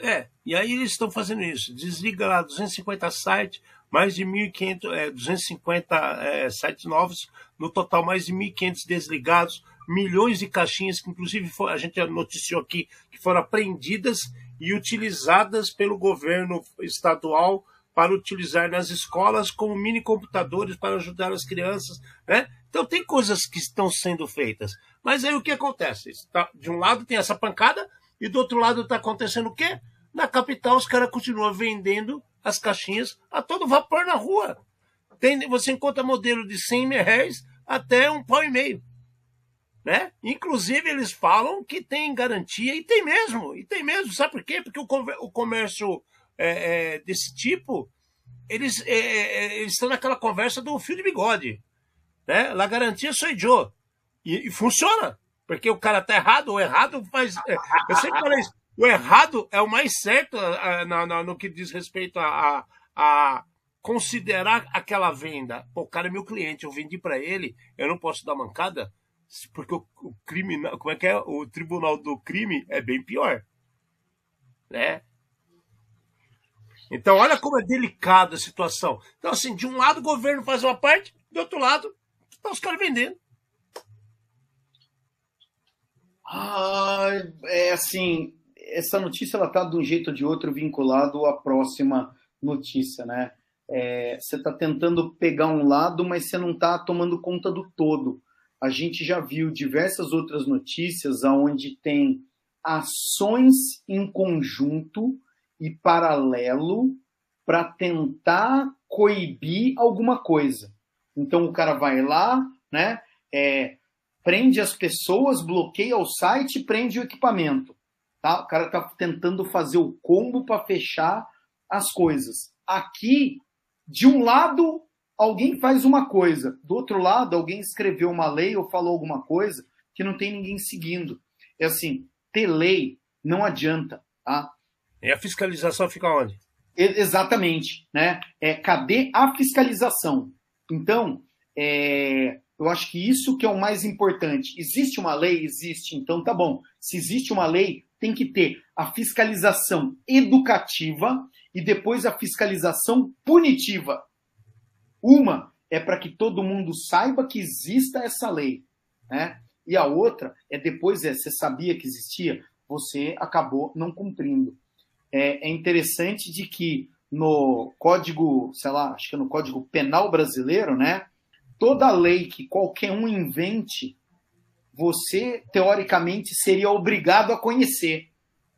É, e aí eles estão fazendo isso. Desliga lá 250 sites, mais de 1.500, é, 250 é, sites novos, no total mais de 1.500 desligados, milhões de caixinhas que inclusive a gente noticiou aqui que foram apreendidas e utilizadas pelo governo estadual para utilizar nas escolas como mini computadores para ajudar as crianças, né? Então tem coisas que estão sendo feitas. Mas aí o que acontece? De um lado tem essa pancada e do outro lado está acontecendo o quê? Na capital os caras continuam vendendo as caixinhas a todo vapor na rua. Tem, você encontra modelo de 100 reais até um pau e meio. Né? Inclusive, eles falam que tem garantia, e tem mesmo, e tem mesmo. Sabe por quê? Porque o, comércio é, é, desse tipo, eles, é, é, eles estão naquela conversa do fio de bigode. Né? La garantia sou eu. E, e, funciona. Porque o cara tá errado, o errado faz. É, eu sempre falei isso. O errado é o mais certo no, no, no que diz respeito a, a, a, considerar aquela venda. Pô, o cara é meu cliente, eu vendi para ele, eu não posso dar mancada, porque o, o como é que é? O tribunal do crime é bem pior. Né? Então, olha como é delicada a situação. Então, assim, de um lado o governo faz uma parte, do outro lado, tá os caras vendendo. Ah, é assim, essa notícia ela tá de um jeito ou de outro vinculado à próxima notícia, né? É, você está tentando pegar um lado, mas você não está tomando conta do todo. A gente já viu diversas outras notícias onde tem ações em conjunto e paralelo para tentar coibir alguma coisa. Então o cara vai lá, né? É, prende as pessoas, bloqueia o site, prende o equipamento. Tá? O cara está tentando fazer o combo para fechar as coisas. Aqui, de um lado, alguém faz uma coisa, do outro lado, alguém escreveu uma lei ou falou alguma coisa que não tem ninguém seguindo. É assim, ter lei não adianta. Tá? E a fiscalização fica onde? Exatamente. Né? É, cadê a fiscalização? Então, é, eu acho que isso que é o mais importante. Existe uma lei? Existe. Então, tá bom. Se existe uma lei, tem que ter a fiscalização educativa e depois a fiscalização punitiva. Uma é para que todo mundo saiba que exista essa lei, né? E a outra é depois é você sabia que existia, você acabou não cumprindo. É, é interessante de que no código, sei lá, acho que é no código penal brasileiro, né? Toda lei que qualquer um invente você, teoricamente, seria obrigado a conhecer.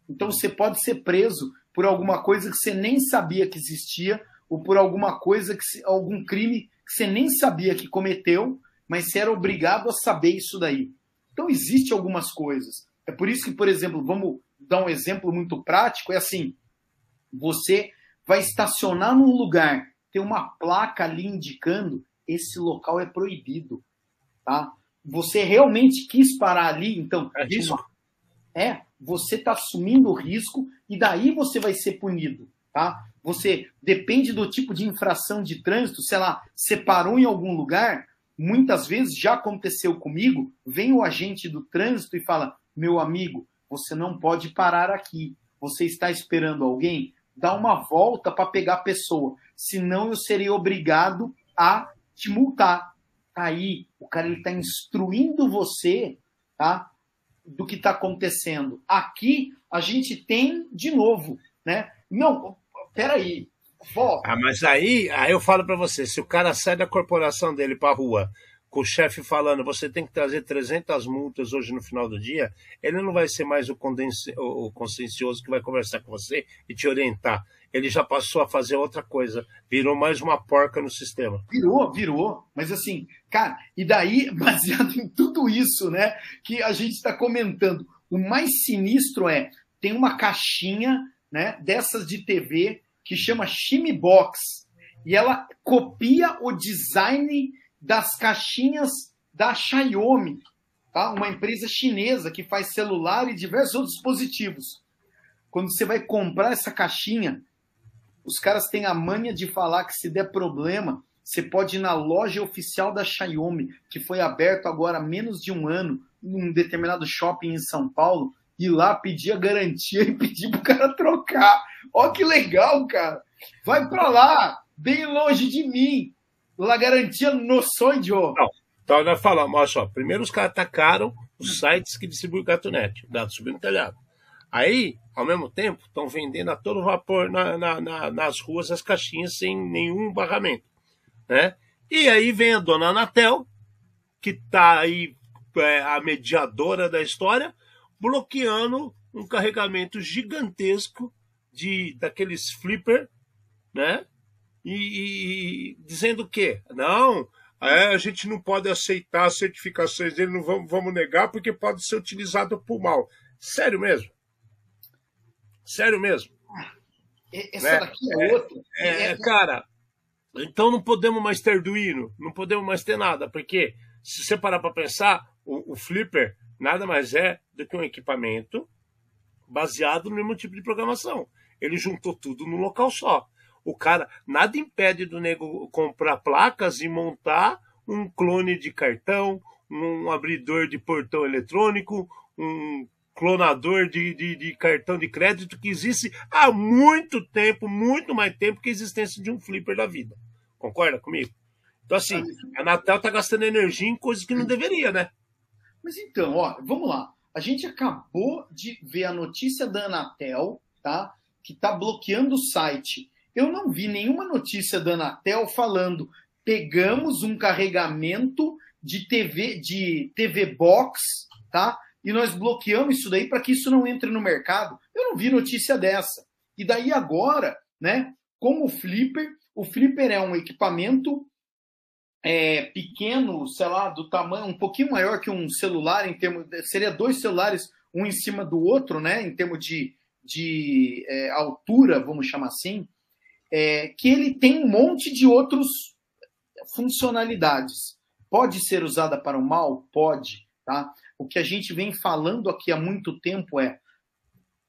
Então você pode ser preso por alguma coisa que você nem sabia que existia, ou por alguma coisa, que algum crime que você nem sabia que cometeu, mas você era obrigado a saber isso daí. Então existe algumas coisas. É por isso que, por exemplo, vamos dar um exemplo muito prático, é assim, você vai estacionar num lugar, tem uma placa ali indicando esse local é proibido, tá? você realmente quis parar ali, então. É risco. É, você está assumindo o risco e daí você vai ser punido, tá? Você depende do tipo de infração de trânsito, sei lá, separou em algum lugar, muitas vezes já aconteceu comigo, vem o agente do trânsito e fala: "Meu amigo, você não pode parar aqui. Você está esperando alguém? Dá uma volta para pegar a pessoa, senão eu serei obrigado a te multar." aí o cara ele está instruindo você tá, do que está acontecendo. Aqui a gente tem de novo, né? Não, peraí, volta. Ah, mas aí, aí eu falo para você, se o cara sai da corporação dele para rua com o chefe falando você tem que trazer 300 multas hoje no final do dia, ele não vai ser mais o, o consciencioso que vai conversar com você e te orientar ele já passou a fazer outra coisa. Virou mais uma porca no sistema. Virou, virou. Mas assim, cara, e daí, baseado em tudo isso, né, que a gente está comentando, o mais sinistro é, tem uma caixinha, né, dessas de TV que chama Shimibox. E ela copia o design das caixinhas da Xiaomi, tá? uma empresa chinesa que faz celular e diversos outros dispositivos. Quando você vai comprar essa caixinha, os caras têm a manha de falar que se der problema, você pode ir na loja oficial da Xiaomi, que foi aberto agora há menos de um ano, em um determinado shopping em São Paulo, ir lá pedir a garantia e pedir pro cara trocar. Ó que legal, cara. Vai para lá, bem longe de mim. La garantia no eu. Não. Então nós falamos, olha só, primeiro os caras atacaram os sites que distribuem GatoNet, o subindo no telhado. Aí, ao mesmo tempo, estão vendendo a todo vapor na, na, na, nas ruas as caixinhas sem nenhum barramento. Né? E aí vem a dona Anatel, que está aí é, a mediadora da história, bloqueando um carregamento gigantesco de daqueles flipper, né? E, e, e dizendo que não, é, a gente não pode aceitar as certificações dele, não vamos, vamos negar porque pode ser utilizado por mal. Sério mesmo? Sério mesmo? Essa né? daqui é, é outra. É, é, cara, então não podemos mais ter Arduino, não podemos mais ter nada, porque se você parar para pensar, o, o Flipper nada mais é do que um equipamento baseado no mesmo tipo de programação. Ele juntou tudo num local só. O cara, nada impede do nego comprar placas e montar um clone de cartão, um abridor de portão eletrônico, um clonador de, de, de, cartão de crédito que existe há muito tempo, muito mais tempo que a existência de um flipper da vida. Concorda comigo? Então, assim, a Natal tá gastando energia em coisas que não deveria, né? Mas então, ó, vamos lá. A gente acabou de ver a notícia da Anatel, tá? Que tá bloqueando o site. Eu não vi nenhuma notícia da Anatel falando pegamos um carregamento de TV de TV Box, tá? E nós bloqueamos isso daí para que isso não entre no mercado. Eu não vi notícia dessa. E daí agora, né? Como o Flipper, o Flipper é um equipamento é, pequeno, sei lá, do tamanho um pouquinho maior que um celular, em termos seria dois celulares um em cima do outro, né? Em termos de, de é, altura, vamos chamar assim, é, que ele tem um monte de outros funcionalidades. Pode ser usada para o mal, pode, tá? O que a gente vem falando aqui há muito tempo é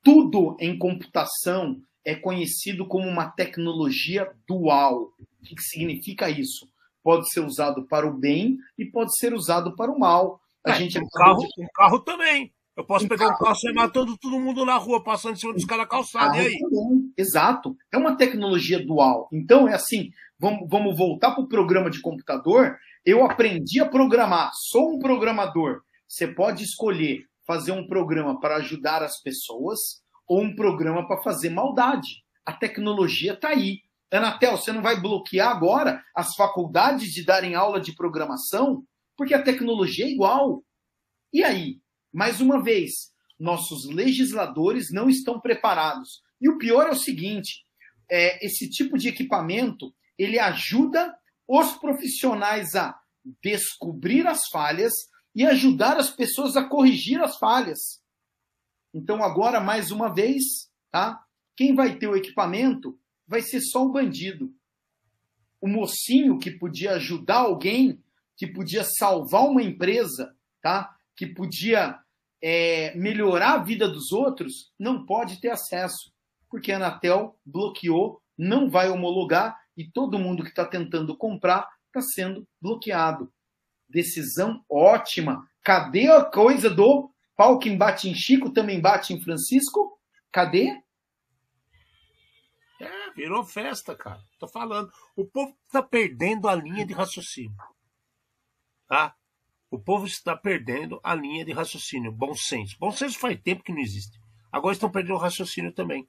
tudo em computação é conhecido como uma tecnologia dual. O que significa isso? pode ser usado para o bem e pode ser usado para o mal. A é, gente um, carro, de... um carro também. Eu posso um pegar carro um carro e matando todo mundo na rua, passando em cima dos caras calçados. E aí? Também. Exato. É uma tecnologia dual. Então, é assim, vamos, vamos voltar para o programa de computador. Eu aprendi a programar, sou um programador. Você pode escolher fazer um programa para ajudar as pessoas ou um programa para fazer maldade. A tecnologia está aí. Anatel, você não vai bloquear agora as faculdades de darem aula de programação? Porque a tecnologia é igual. E aí? Mais uma vez, nossos legisladores não estão preparados. E o pior é o seguinte: é, esse tipo de equipamento ele ajuda os profissionais a descobrir as falhas e ajudar as pessoas a corrigir as falhas. Então, agora, mais uma vez, tá? Quem vai ter o equipamento vai ser só o bandido. O mocinho que podia ajudar alguém, que podia salvar uma empresa, tá? que podia é, melhorar a vida dos outros, não pode ter acesso, porque a Anatel bloqueou, não vai homologar e todo mundo que está tentando comprar está sendo bloqueado. Decisão ótima. Cadê a coisa do pau que bate em Chico também bate em Francisco? Cadê? Virou festa, cara. Tô falando. O povo está perdendo a linha de raciocínio. Tá? O povo está perdendo a linha de raciocínio. Bom senso. Bom senso faz tempo que não existe. Agora estão perdendo o raciocínio também.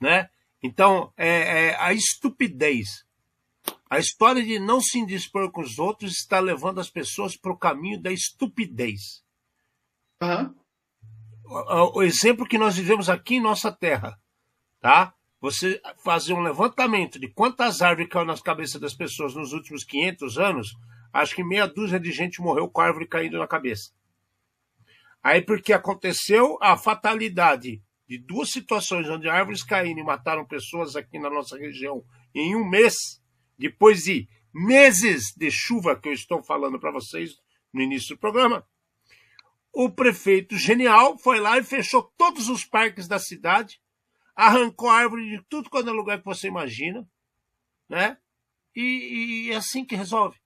Né? Então, é, é, a estupidez, a história de não se indispor com os outros está levando as pessoas para o caminho da estupidez. Uhum. O, o, exemplo que nós vivemos aqui em nossa terra, tá? você fazer um levantamento de quantas árvores caiu nas cabeças das pessoas nos últimos 500 anos, acho que meia dúzia de gente morreu com a árvore caindo na cabeça. Aí, porque aconteceu a fatalidade de duas situações onde árvores caíram e mataram pessoas aqui na nossa região em um mês, depois de meses de chuva que eu estou falando para vocês no início do programa, o prefeito genial foi lá e fechou todos os parques da cidade arrancou árvore de tudo quando é lugar que você imagina, né? E, e é assim que resolve.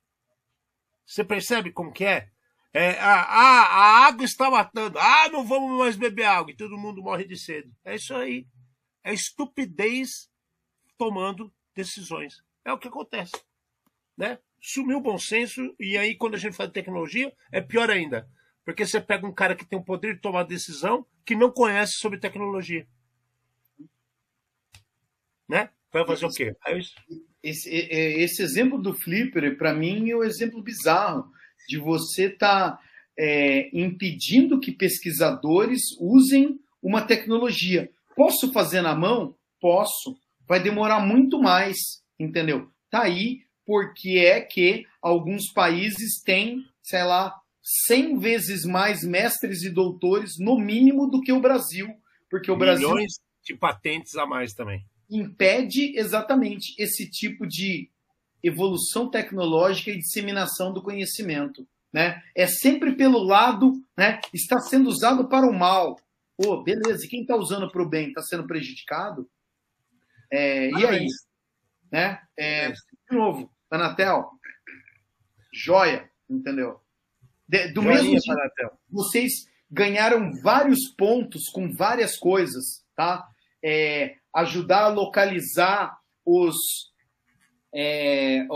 Você percebe como que é? é a, a, a, água está matando. Ah, não vamos mais beber água e todo mundo morre de sede. É isso aí. É estupidez tomando decisões. É o que acontece. Né? Sumiu o bom senso, e aí, quando a gente fala de tecnologia, é pior ainda. Porque você pega um cara que tem o poder de tomar decisão que não conhece sobre tecnologia. Né? Vai fazer esse, o quê? Esse, esse, exemplo do Flipper, para mim, é um exemplo bizarro de você estar tá, é, impedindo que pesquisadores usem uma tecnologia. Posso fazer na mão? Posso. Vai demorar muito mais, entendeu? Tá aí porque é que alguns países têm, sei lá, 100 vezes mais mestres e doutores, no mínimo, do que o Brasil. Porque o Milhões Brasil. de patentes a mais também. Impede exatamente esse tipo de evolução tecnológica e disseminação do conhecimento. Né? É sempre pelo lado, né? está sendo usado para o mal. Pô, beleza, e quem está usando para o bem está sendo prejudicado? É, e aí? Né? É, de novo, Anatel, joia, entendeu? De, do Joinha, mesmo jeito, vocês ganharam vários pontos com várias coisas, tá? É, ajudar a localizar os, é,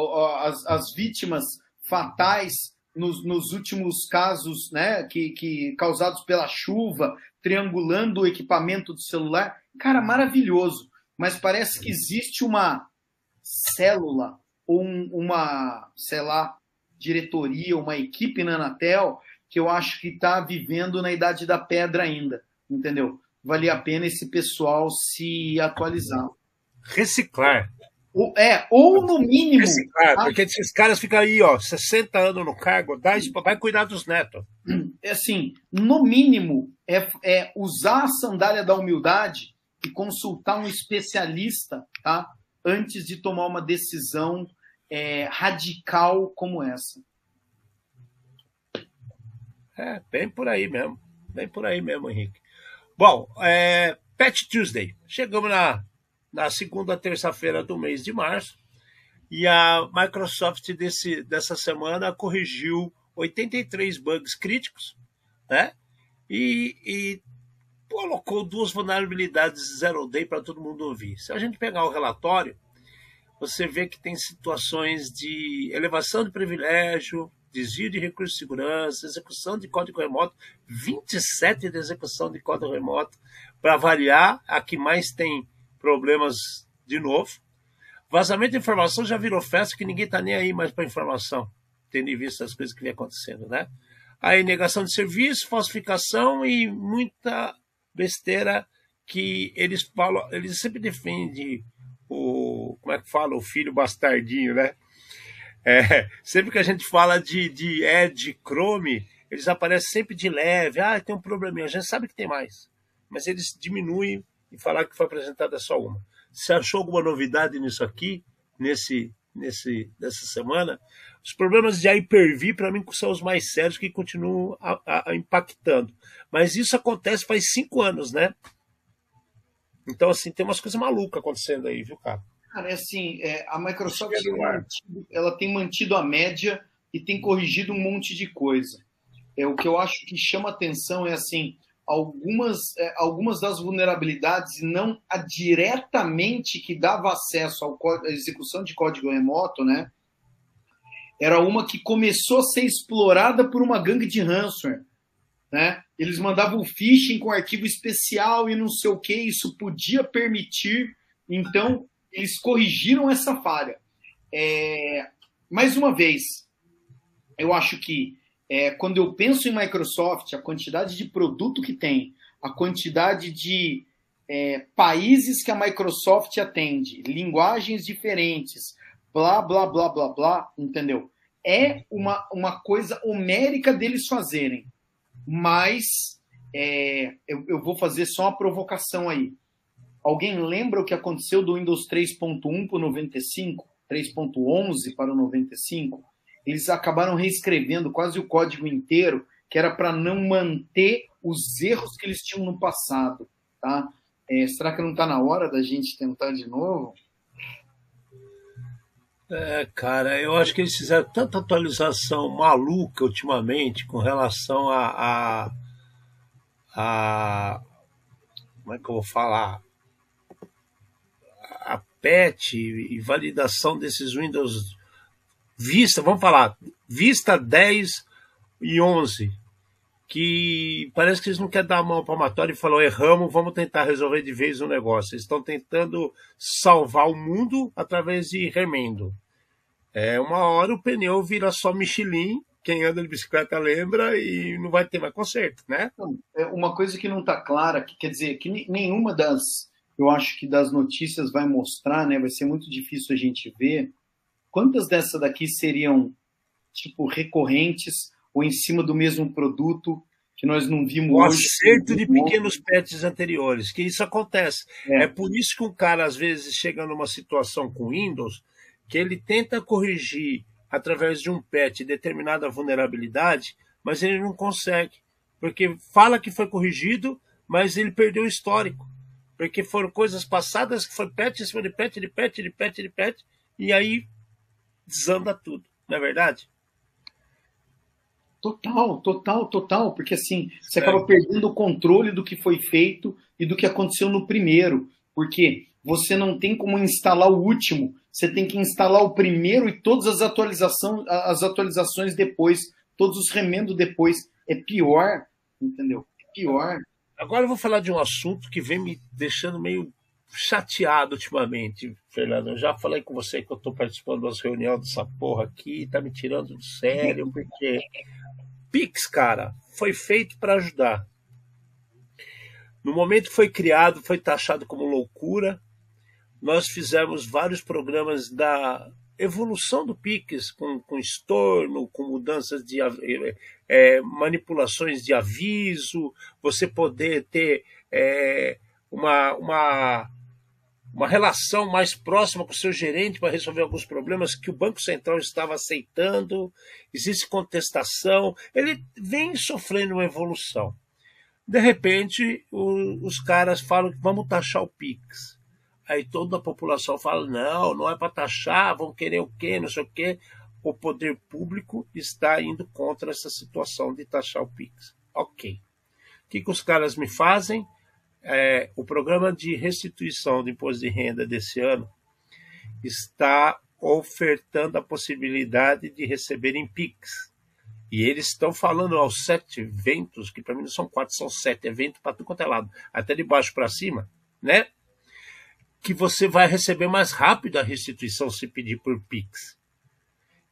as, as vítimas fatais nos, nos, últimos casos né, que, que causados pela chuva, triangulando o equipamento do celular. Cara, maravilhoso. Mas parece que existe uma célula ou um, uma, sei lá, diretoria, uma equipe na Anatel que eu acho que está vivendo na idade da pedra ainda, entendeu? Valia a pena esse pessoal se atualizar. Reciclar. Ou, é, ou no mínimo. Reciclar, tá? porque esses caras ficam aí, ó, 60 anos no cargo, dá, vai cuidar dos netos. É assim, no mínimo, é, é usar a sandália da humildade e consultar um especialista, tá? Antes de tomar uma decisão é, radical como essa. É, bem por aí mesmo. Bem por aí mesmo, Henrique. Bom, é, Patch Tuesday. Chegamos na, na segunda terça-feira do mês de março e a Microsoft desse, dessa semana corrigiu 83 bugs críticos, né? E, e colocou duas vulnerabilidades zero day para todo mundo ouvir. Se a gente pegar o relatório, você vê que tem situações de elevação de privilégio, desvio de recursos de segurança, execução de código remoto, 27 de execução de código remoto, para variar, a que mais tem problemas de novo. Vazamento de informação já virou festa que ninguém está nem aí mais para informação, tendo visto as coisas que vem acontecendo, né? Aí negação de serviço, falsificação e muita besteira que eles falam, eles sempre defendem o. Como é que fala? O filho bastardinho, né? É, sempre que a gente fala de, de Ed Chrome, eles aparecem sempre de leve. Ah, tem um probleminha. A gente sabe que tem mais. Mas eles diminuem e falar que foi apresentada só uma. Se achou alguma novidade nisso aqui, nesse, nesse, nessa semana, os problemas de Hyper-V, para mim, são os mais sérios que continuam a, a, a impactando. Mas isso acontece faz cinco anos, né? Então, assim, tem umas coisas malucas acontecendo aí, viu, cara? Cara, é assim, é, a Microsoft tem mantido, ela tem mantido a média e tem corrigido um monte de coisa. É, o que eu acho que chama atenção é assim, algumas, é, algumas das vulnerabilidades, não a diretamente que dava acesso à execução de código remoto, né? Era uma que começou a ser explorada por uma gangue de ransomware. Né? Eles mandavam phishing com arquivo especial e não sei o que, isso podia permitir. Então, eles corrigiram essa falha. É, mais uma vez, eu acho que é, quando eu penso em Microsoft, a quantidade de produto que tem, a quantidade de é, países que a Microsoft atende, linguagens diferentes, blá, blá, blá, blá, blá, entendeu? É uma, uma coisa homérica deles fazerem. Mas é, eu, eu vou fazer só uma provocação aí. Alguém lembra o que aconteceu do Windows 3.1 para o 95? 3.11 para o 95? Eles acabaram reescrevendo quase o código inteiro, que era para não manter os erros que eles tinham no passado. Tá? É, será que não está na hora da gente tentar de novo? É, cara, eu acho que eles fizeram tanta atualização maluca ultimamente com relação a, a, a como é que eu vou falar? patch e validação desses Windows Vista, vamos falar, Vista 10 e 11, que parece que eles não querem dar a mão palmatória e falar, erramos, vamos tentar resolver de vez o negócio. Eles estão tentando salvar o mundo através de remendo. É, uma hora o pneu vira só Michelin, quem anda de bicicleta lembra, e não vai ter mais conserto, né? É uma coisa que não está clara, que quer dizer que nenhuma das, eu acho que das notícias vai mostrar, né? Vai ser muito difícil a gente ver quantas dessas daqui seriam tipo recorrentes ou em cima do mesmo produto que nós não vimos o hoje. acerto de pequenos patches anteriores, que isso acontece. É. é por isso que um cara às vezes chega numa situação com Windows que ele tenta corrigir através de um patch determinada vulnerabilidade, mas ele não consegue, porque fala que foi corrigido, mas ele perdeu o histórico porque foram coisas passadas que foi patch cima de patch, de patch, de patch, de patch, e aí desanda tudo, não é verdade? Total, total, total, porque assim, você é. acaba perdendo o controle do que foi feito e do que aconteceu no primeiro, porque você não tem como instalar o último, você tem que instalar o primeiro e todas as atualizações, as atualizações depois, todos os remendos depois. É pior, entendeu? É pior. Agora eu vou falar de um assunto que vem me deixando meio chateado ultimamente, Fernando. Eu já falei com você que eu estou participando das reuniões dessa porra aqui, tá me tirando do sério, porque Pix, cara, foi feito para ajudar. No momento que foi criado, foi taxado como loucura. Nós fizemos vários programas da evolução do Pix, com, com estorno, com mudanças de é, manipulações de aviso, você poder ter é, uma, uma, uma relação mais próxima com o seu gerente para resolver alguns problemas que o Banco Central estava aceitando, existe contestação, ele vem sofrendo uma evolução. De repente, o, os caras falam que vamos taxar o Pix. Aí toda a população fala: não, não é para taxar, vão querer o quê, não sei o quê. O poder público está indo contra essa situação de taxar o Pix. Ok. O que, que os caras me fazem? É, o programa de restituição do imposto de renda desse ano está ofertando a possibilidade de receberem PIX. E eles estão falando aos sete eventos, que para mim não são quatro, são sete eventos para tudo quanto é lado, até de baixo para cima, né? Que você vai receber mais rápido a restituição se pedir por Pix.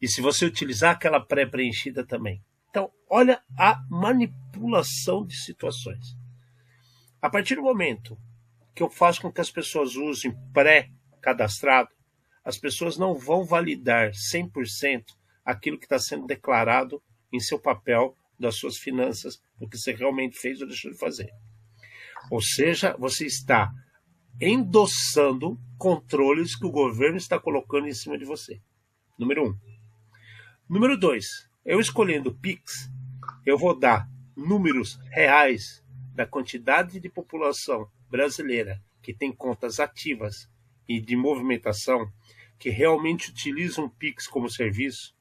E se você utilizar aquela pré-preenchida também. Então, olha a manipulação de situações. A partir do momento que eu faço com que as pessoas usem pré-cadastrado, as pessoas não vão validar 100% aquilo que está sendo declarado em seu papel das suas finanças, do que você realmente fez ou deixou de fazer. Ou seja, você está endossando controles que o governo está colocando em cima de você. Número um. Número dois, eu escolhendo Pix, eu vou dar números reais da quantidade de população brasileira que tem contas ativas e de movimentação que realmente utilizam o Pix como serviço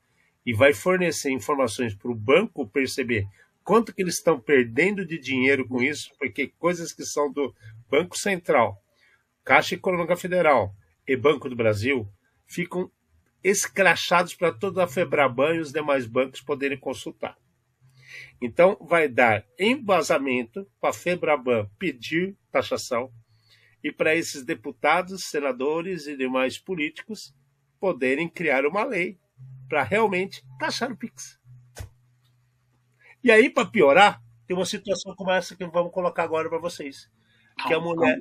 e vai fornecer informações para o banco perceber quanto que eles estão perdendo de dinheiro com isso, porque coisas que são do Banco Central Caixa Econômica Federal e Banco do Brasil ficam escrachados para toda a Febraban e os demais bancos poderem consultar. Então, vai dar embasamento para a Febraban pedir taxação e para esses deputados, senadores e demais políticos poderem criar uma lei para realmente taxar o PIX. E aí, para piorar, tem uma situação como essa que vamos colocar agora para vocês. Que a mulher,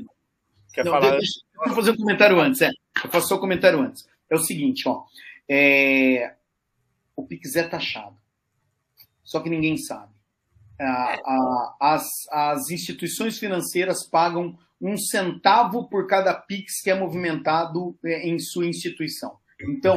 Quer não, falar? Deixa, eu fazer um comentário antes. É. Eu faço só um comentário antes. É o seguinte, ó. É, o Pix é taxado. Só que ninguém sabe. A, a, as, as instituições financeiras pagam um centavo por cada Pix que é movimentado é, em sua instituição. Então,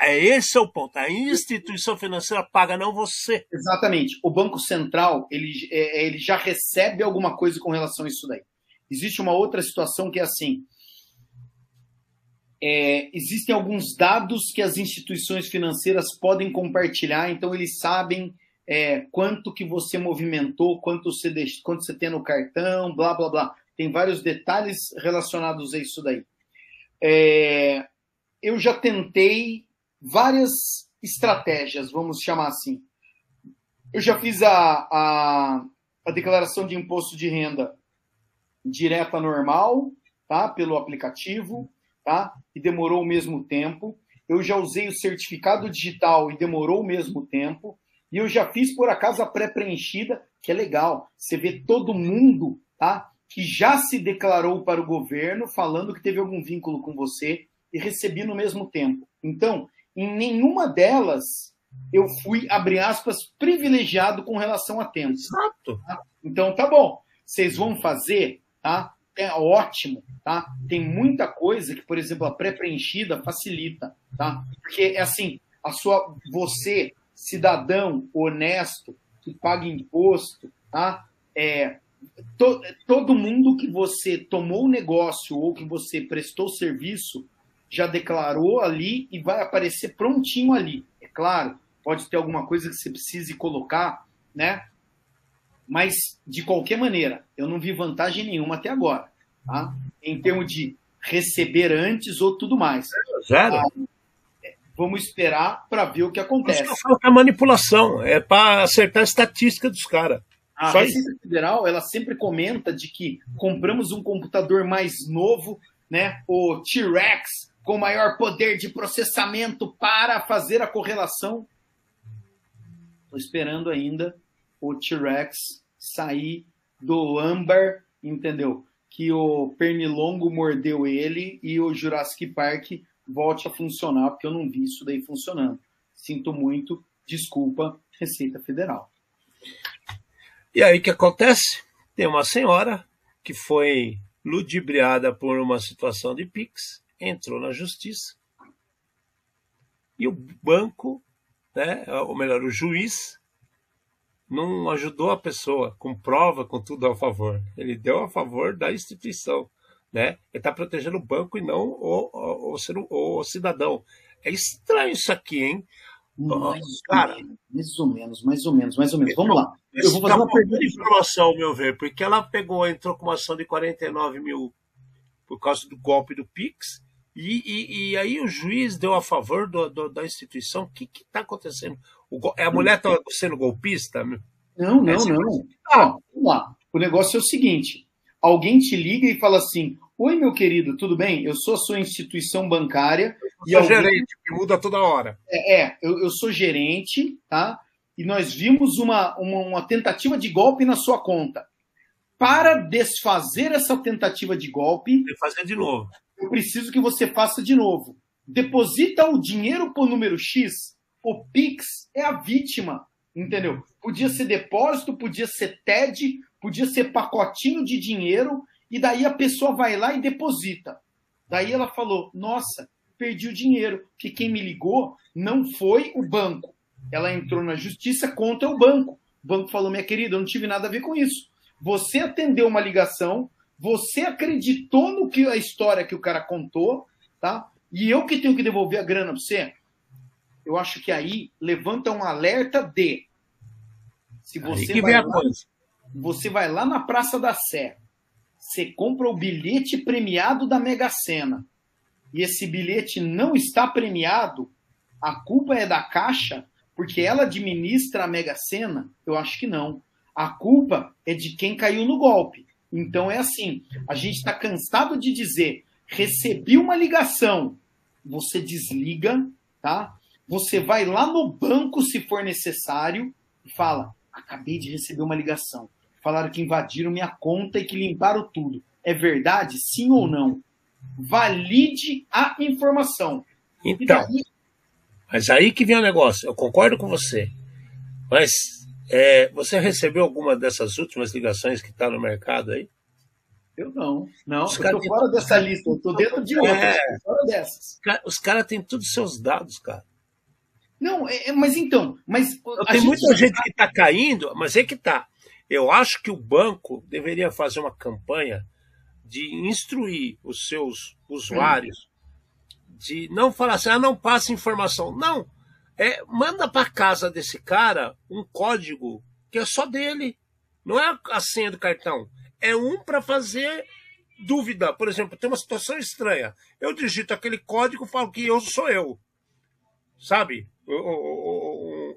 é esse é o ponto. A instituição financeira paga, não você. Exatamente. O Banco Central ele, é, ele já recebe alguma coisa com relação a isso daí. Existe uma outra situação que é assim: é, existem alguns dados que as instituições financeiras podem compartilhar, então eles sabem é, quanto que você movimentou, quanto você, quanto você tem no cartão, blá blá blá. Tem vários detalhes relacionados a isso daí. é, eu já tentei várias estratégias, vamos chamar assim. Eu já fiz a, a, a declaração de imposto de renda direta normal, tá? Pelo aplicativo, tá? E demorou o mesmo tempo. Eu já usei o certificado digital e demorou o mesmo tempo. E eu já fiz, por acaso, a pré-preenchida, que é legal. Você vê todo mundo, tá? Que já se declarou para o governo, falando que teve algum vínculo com você e recebi no mesmo tempo. Então, em nenhuma delas eu fui, abre aspas, privilegiado com relação a tempo. Exato. Tá? Então, tá bom. Vocês vão fazer, tá? É ótimo, tá? Tem muita coisa que, por exemplo, a pré-preenchida facilita, tá? Porque é assim, a sua você, cidadão honesto, que paga imposto, tá? É, to, todo mundo que você tomou negócio ou que você prestou serviço já declarou ali e vai aparecer prontinho ali. É claro, pode ter alguma coisa que você precise colocar, né? Mas, de qualquer maneira, eu não vi vantagem nenhuma até agora, tá? Em termos de receber antes ou tudo mais. Zero. Ah, vamos esperar para ver o que acontece. Isso eu falo que é manipulação, é para acertar a estatística dos caras. A Só Receita Federal, ela sempre comenta de que compramos um computador mais novo, né? O T-Rex, com maior poder de processamento para fazer a correlação. Estou esperando ainda o T-Rex sair do âmbar, entendeu? Que o Pernilongo mordeu ele e o Jurassic Park volte a funcionar, porque eu não vi isso daí funcionando. Sinto muito, desculpa, Receita Federal. E aí o que acontece? Tem uma senhora que foi ludibriada por uma situação de Pix, entrou na justiça e o banco, né, ou melhor, o juiz, não ajudou a pessoa com prova, com tudo a favor. Ele deu a favor da instituição. Né? Ele está protegendo o banco e não o, o, o, o, cidadão. É estranho isso aqui, hein? Mais, Cara, ou menos, mais ou menos, mais ou menos, mais ou menos. Vamos lá. Eu vou fazer uma, uma pergunta. de informação, ao meu ver, porque ela pegou, entrou com uma ação de 49 mil por causa do golpe do Pix, e, e, e aí o juiz deu a favor do, do, da instituição. O que está acontecendo? O, a mulher está sendo golpista? Não, não, É, não. Ah, vamos lá. O negócio é o seguinte: alguém te liga e fala assim: Oi, meu querido, tudo bem? Eu sou a sua instituição bancária. E alguém- gerente, que muda toda hora. É, é, eu, eu sou gerente, tá? E nós vimos uma, uma, uma tentativa de golpe na sua conta. Para desfazer essa tentativa de golpe, fazer de novo. eu preciso que você faça de novo. Deposita o dinheiro por número X, o Pix é a vítima, entendeu? Podia ser depósito, podia ser TED, podia ser pacotinho de dinheiro, e daí a pessoa vai lá e deposita. Daí ela falou: Nossa, perdi o dinheiro, porque quem me ligou não foi o banco. Ela entrou na justiça contra o banco. O banco falou: Minha querida, eu não tive nada a ver com isso. Você atendeu uma ligação, você acreditou no que a história que o cara contou, tá? E eu que tenho que devolver a grana para você. Eu acho que aí levanta um alerta de se Aí você que vai vem a lá, coisa. você vai lá na Praça da Sé, você compra o bilhete premiado da Mega Sena e esse bilhete não está premiado, a culpa é da Caixa porque ela administra a Mega Sena? Eu acho que não. A culpa é de quem caiu no golpe. Então é assim, a gente está cansado de dizer, recebi uma ligação, você desliga, tá? Você vai lá no banco se for necessário e fala, acabei de receber uma ligação. Falaram que invadiram minha conta e que limparam tudo. É verdade? Sim ou não? Valide a informação. Então, daí, mas aí que vem o negócio. Eu concordo com você. Mas é, você recebeu alguma dessas últimas ligações que está no mercado aí? eu não. Não, Os eu tô fora dessa lista. Eu tô dentro de outras. É. fora dessas. Os caras têm todos os seus dados, cara. Não, é- é- mas então, mas a Tem gente- muita gente que está caindo, mas é que tá. Eu acho que o banco deveria fazer uma campanha de instruir os seus usuários de não falar assim, ah, não passa informação. Não. É, manda para casa desse cara um código que é só dele. Não é a senha do cartão. É um para fazer dúvida, por exemplo, tem uma situação estranha. Eu digito aquele código e falo que eu sou eu. Sabe?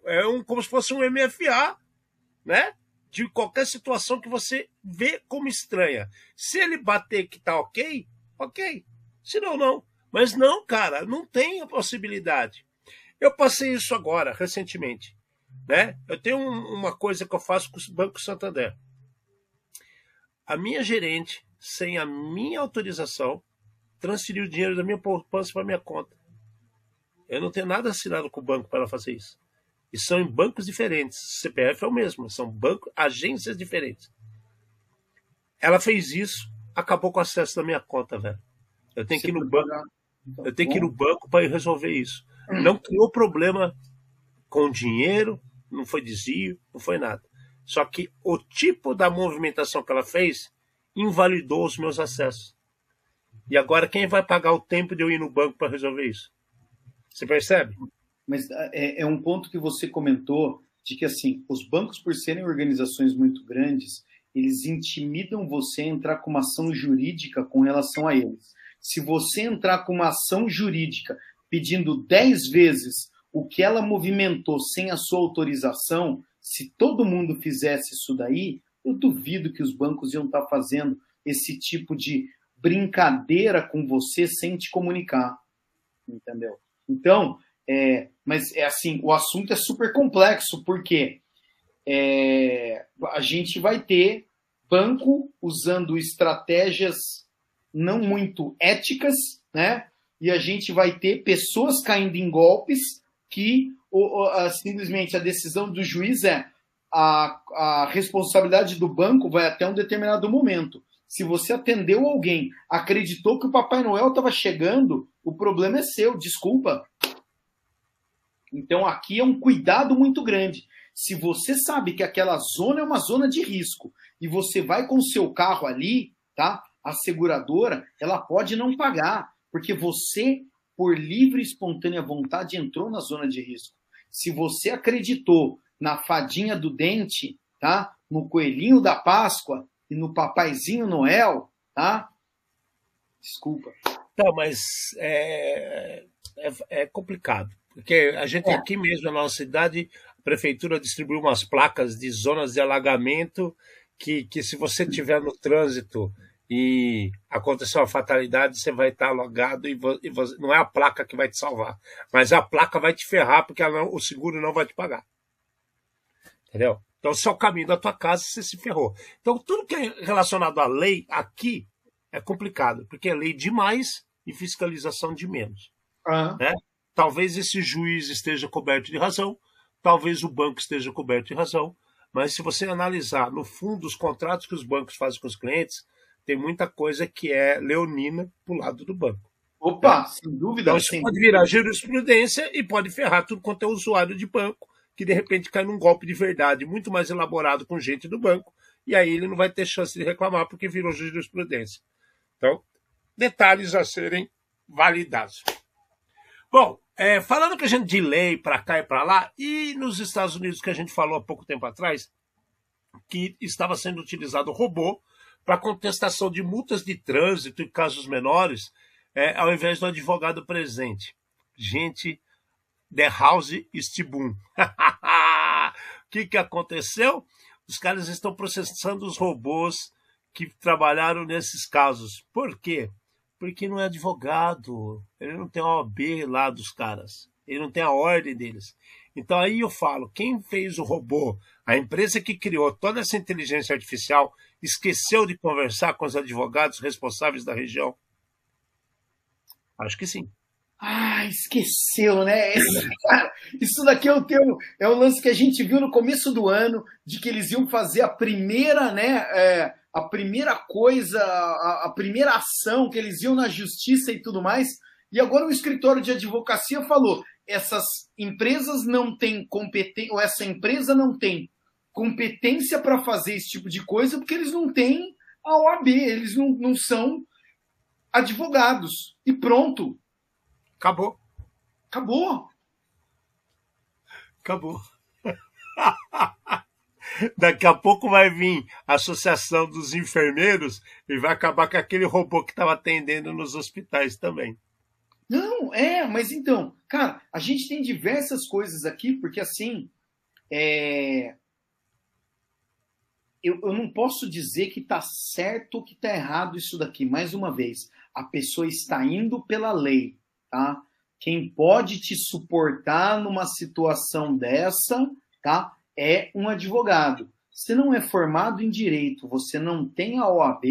É um, como se fosse um MFA, né? De qualquer situação que você vê como estranha. Se ele bater que tá ok, ok. Se não, não. Mas não, cara, não tem a possibilidade. Eu passei isso agora, recentemente. Né? Eu tenho uma coisa que eu faço com o Banco Santander. A minha gerente sem a minha autorização, transferir o dinheiro da minha poupança para minha conta. Eu não tenho nada assinado com o banco para fazer isso. E são em bancos diferentes. CPF é o mesmo, são bancos, agências diferentes. Ela fez isso, acabou com o acesso da minha conta, velho. Eu tenho Você que ir no banco. Então, eu tenho que ir no banco para resolver isso. Não criou problema com dinheiro, não foi desvio, não foi nada. Só que o tipo da movimentação que ela fez invalidou os meus acessos. E agora quem vai pagar o tempo de eu ir no banco para resolver isso? Você percebe? Mas é, é, um ponto que você comentou de que assim os bancos por serem organizações muito grandes eles intimidam você a entrar com uma ação jurídica com relação a eles. Se você entrar com uma ação jurídica pedindo 10 vezes o que ela movimentou sem a sua autorização, se todo mundo fizesse isso daí, eu duvido que os bancos iam estar fazendo esse tipo de brincadeira com você sem te comunicar. Entendeu? Então, é, mas é assim, o assunto é super complexo, porque é, a gente vai ter banco usando estratégias não muito éticas, né? E a gente vai ter pessoas caindo em golpes que ou, ou, simplesmente a decisão do juiz é a, a responsabilidade do banco vai até um determinado momento. Se você atendeu alguém, acreditou que o Papai Noel estava chegando, o problema é seu, desculpa. Então aqui é um cuidado muito grande. Se você sabe que aquela zona é uma zona de risco e você vai com o seu carro ali, tá? A seguradora, ela pode não pagar, porque você, por livre e espontânea vontade, entrou na zona de risco. Se você acreditou na fadinha do dente, tá? No coelhinho da Páscoa e no papaizinho Noel, tá? Desculpa. Não, mas é, é, é complicado. Porque a gente é. aqui mesmo na nossa cidade, a prefeitura distribuiu umas placas de zonas de alagamento que, que se você tiver no trânsito e acontecer uma fatalidade, você vai estar alagado e, e você, não é a placa que vai te salvar, mas a placa vai te ferrar porque não, o seguro não vai te pagar. Entendeu? Então, se é o caminho da tua casa, você se ferrou. Então, tudo que é relacionado à lei aqui é complicado, porque é lei de mais e fiscalização de menos. Uhum. Né? Talvez esse juiz esteja coberto de razão, talvez o banco esteja coberto de razão, mas se você analisar no fundo os contratos que os bancos fazem com os clientes, tem muita coisa que é leonina pro lado do banco. Opa, né? sem dúvida. Então, isso pode virar jurisprudência e pode ferrar tudo quanto é usuário de banco que de repente cai num golpe de verdade muito mais elaborado com gente do banco, e aí ele não vai ter chance de reclamar porque virou jurisprudência. Então, detalhes a serem validados. Bom, é, falando que a gente de lei para cá e para lá, e nos Estados Unidos que a gente falou há pouco tempo atrás, que estava sendo utilizado robô para contestação de multas de trânsito e casos menores, é, ao invés do advogado presente. Gente, The House Stibum. O que, que aconteceu? Os caras estão processando os robôs que trabalharam nesses casos. Por quê? Porque não é advogado. Ele não tem a OAB lá dos caras. Ele não tem a ordem deles. Então aí eu falo, quem fez o robô, a empresa que criou toda essa inteligência artificial, esqueceu de conversar com os advogados responsáveis da região? Acho que sim. Ah, esqueceu, né? Cara, isso daqui é o, teu, é o lance que a gente viu no começo do ano, de que eles iam fazer a primeira, né? É, a primeira coisa, a, a, primeira ação, que eles iam na justiça e tudo mais. E agora o escritório de advocacia falou: essas empresas não têm competência, ou essa empresa não tem competência para fazer esse tipo de coisa, porque eles não têm a OAB, eles não, não são advogados. E pronto Acabou. Acabou. Acabou. Daqui a pouco vai vir a Associação dos Enfermeiros e vai acabar com aquele robô que estava atendendo nos hospitais também. Não, é, mas então, cara, a gente tem diversas coisas aqui, porque assim, é... eu, eu não posso dizer que está certo ou que está errado isso daqui. Mais uma vez, a pessoa está indo pela lei, tá? Quem pode te suportar numa situação dessa, tá? É um advogado. Você não é formado em direito, você não tem a OAB,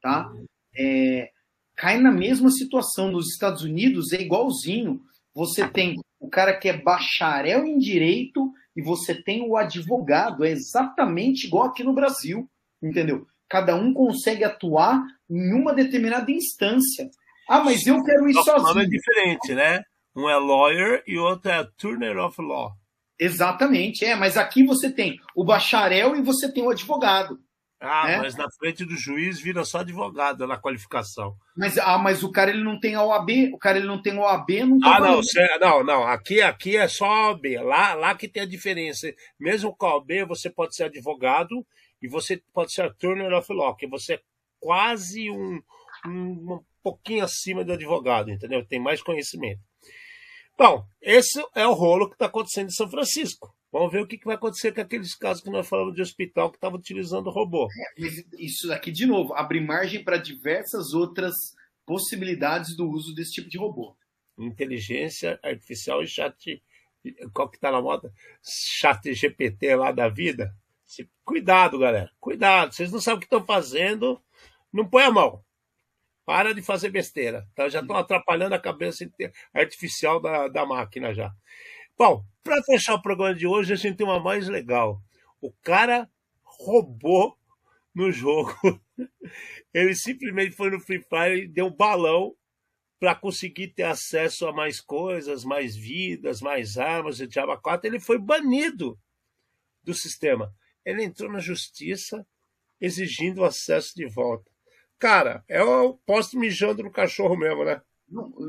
tá? É, cai na mesma situação. Nos Estados Unidos é igualzinho. Você tem o cara que é bacharel em direito e você tem o advogado. É exatamente igual aqui no Brasil, entendeu? Cada um consegue atuar em uma determinada instância. Ah, mas eu quero ir que o nome sozinho. é diferente, né? Um é lawyer e o outro é turner of law. Exatamente, é, mas aqui você tem o bacharel e você tem o advogado. Ah, É? mas na frente do juiz vira só advogado na qualificação. Mas, ah, mas o cara ele não tem a OAB, o cara ele não tem OAB, não tá Ah, não, cê- não, não. Aqui, aqui é só a OAB. Lá, lá que tem a diferença. Mesmo com a OAB, você pode ser advogado e você pode ser turner of law, que você é quase um, um, um pouquinho acima do advogado, entendeu? Tem mais conhecimento. Bom, esse é o rolo que está acontecendo em São Francisco. Vamos ver o que, vai acontecer com aqueles casos que nós falamos de hospital que estava utilizando robô. Mas isso aqui, de novo, abre margem para diversas outras possibilidades do uso desse tipo de robô. inteligência artificial e chat. Qual que tá na moda? Chat GPT lá da vida. Cuidado, galera. Cuidado. Vocês não sabem o que estão fazendo. Não põe a mão. Para de fazer besteira. Tá? Já estão atrapalhando a cabeça artificial da, da máquina já. Bom, para fechar o programa de hoje, a gente tem uma mais legal. O cara roubou no jogo. Ele simplesmente foi no Free Fire e deu um balão para conseguir ter acesso a mais coisas, mais vidas, mais armas, e Diaba 4, ele foi banido do sistema. Ele entrou na justiça exigindo o acesso de volta. Cara, é o posto mijando no cachorro mesmo, né?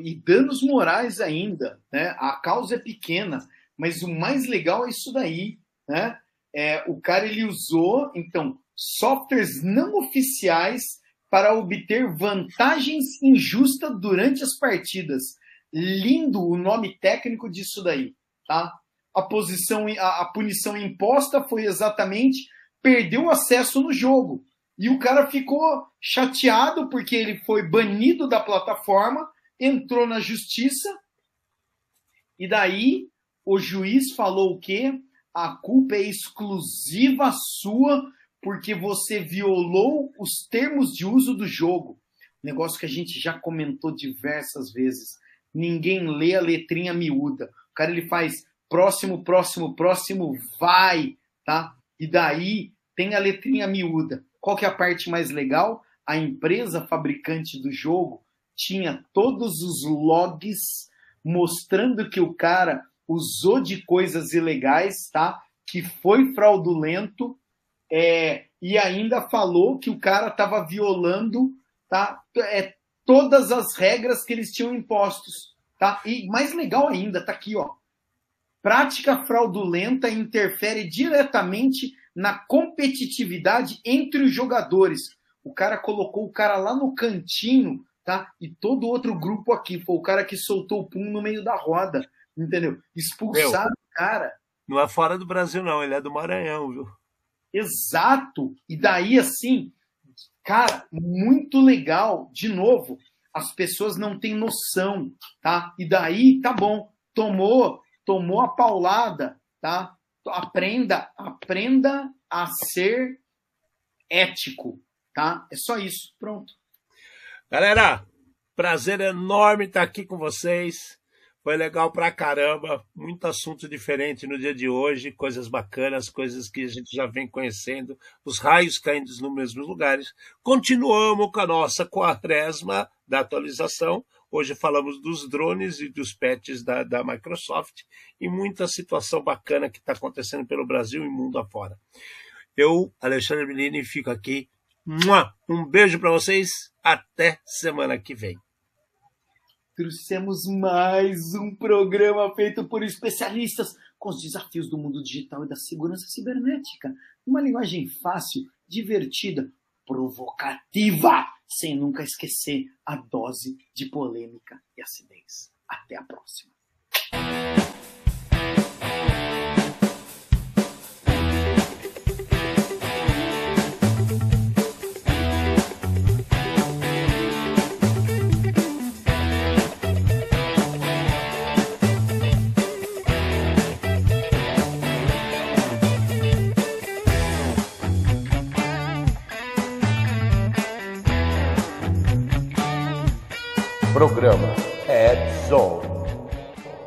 E danos morais ainda, né? A causa é pequena, mas o mais legal é isso daí, né? É, o cara ele usou então softwares não oficiais para obter vantagens injustas durante as partidas. Lindo o nome técnico disso daí, tá? A posição, a, a punição imposta foi exatamente perdeu o acesso no jogo. E o cara ficou chateado porque ele foi banido da plataforma, entrou na justiça, e daí o juiz falou o quê? A culpa é exclusiva sua porque você violou os termos de uso do jogo. Negócio que a gente já comentou diversas vezes. Ninguém lê a letrinha miúda. O cara ele faz próximo, próximo, próximo, vai, tá? E daí tem a letrinha miúda. Qual que é a parte mais legal? A empresa fabricante do jogo tinha todos os logs mostrando que o cara usou de coisas ilegais, tá? Que foi fraudulento, é, e ainda falou que o cara estava violando, tá? É, todas as regras que eles tinham impostos, tá? E mais legal ainda, tá aqui, ó. Prática fraudulenta interfere diretamente na competitividade entre os jogadores. O cara colocou o cara lá no cantinho, tá? E todo outro grupo aqui foi o cara que soltou o pum no meio da roda, entendeu? Expulsaram o cara. Não é fora do Brasil, não. Ele é do Maranhão, viu? Exato. E daí, assim, cara, muito legal. De novo, as pessoas não têm noção, tá? E daí, tá bom, tomou, tomou a paulada, tá? Aprenda, aprenda a ser ético, tá? É só isso, pronto. Galera, prazer enorme estar aqui com vocês. Foi legal pra caramba, muito assunto diferente no dia de hoje, coisas bacanas, coisas que a gente já vem conhecendo, os raios caindo nos mesmos lugares. Continuamos com a nossa quaresma da atualização. Hoje falamos dos drones e dos patches da, da Microsoft e muita situação bacana que está acontecendo pelo Brasil e mundo afora. Eu, Alexandre Milini, fico aqui. Um beijo para vocês. Até semana que vem trouxemos mais um programa feito por especialistas com os desafios do mundo digital e da segurança cibernética. Uma linguagem fácil, divertida, provocativa, sem nunca esquecer a dose de polêmica e acidez. Até a próxima. Programa Ed Zone.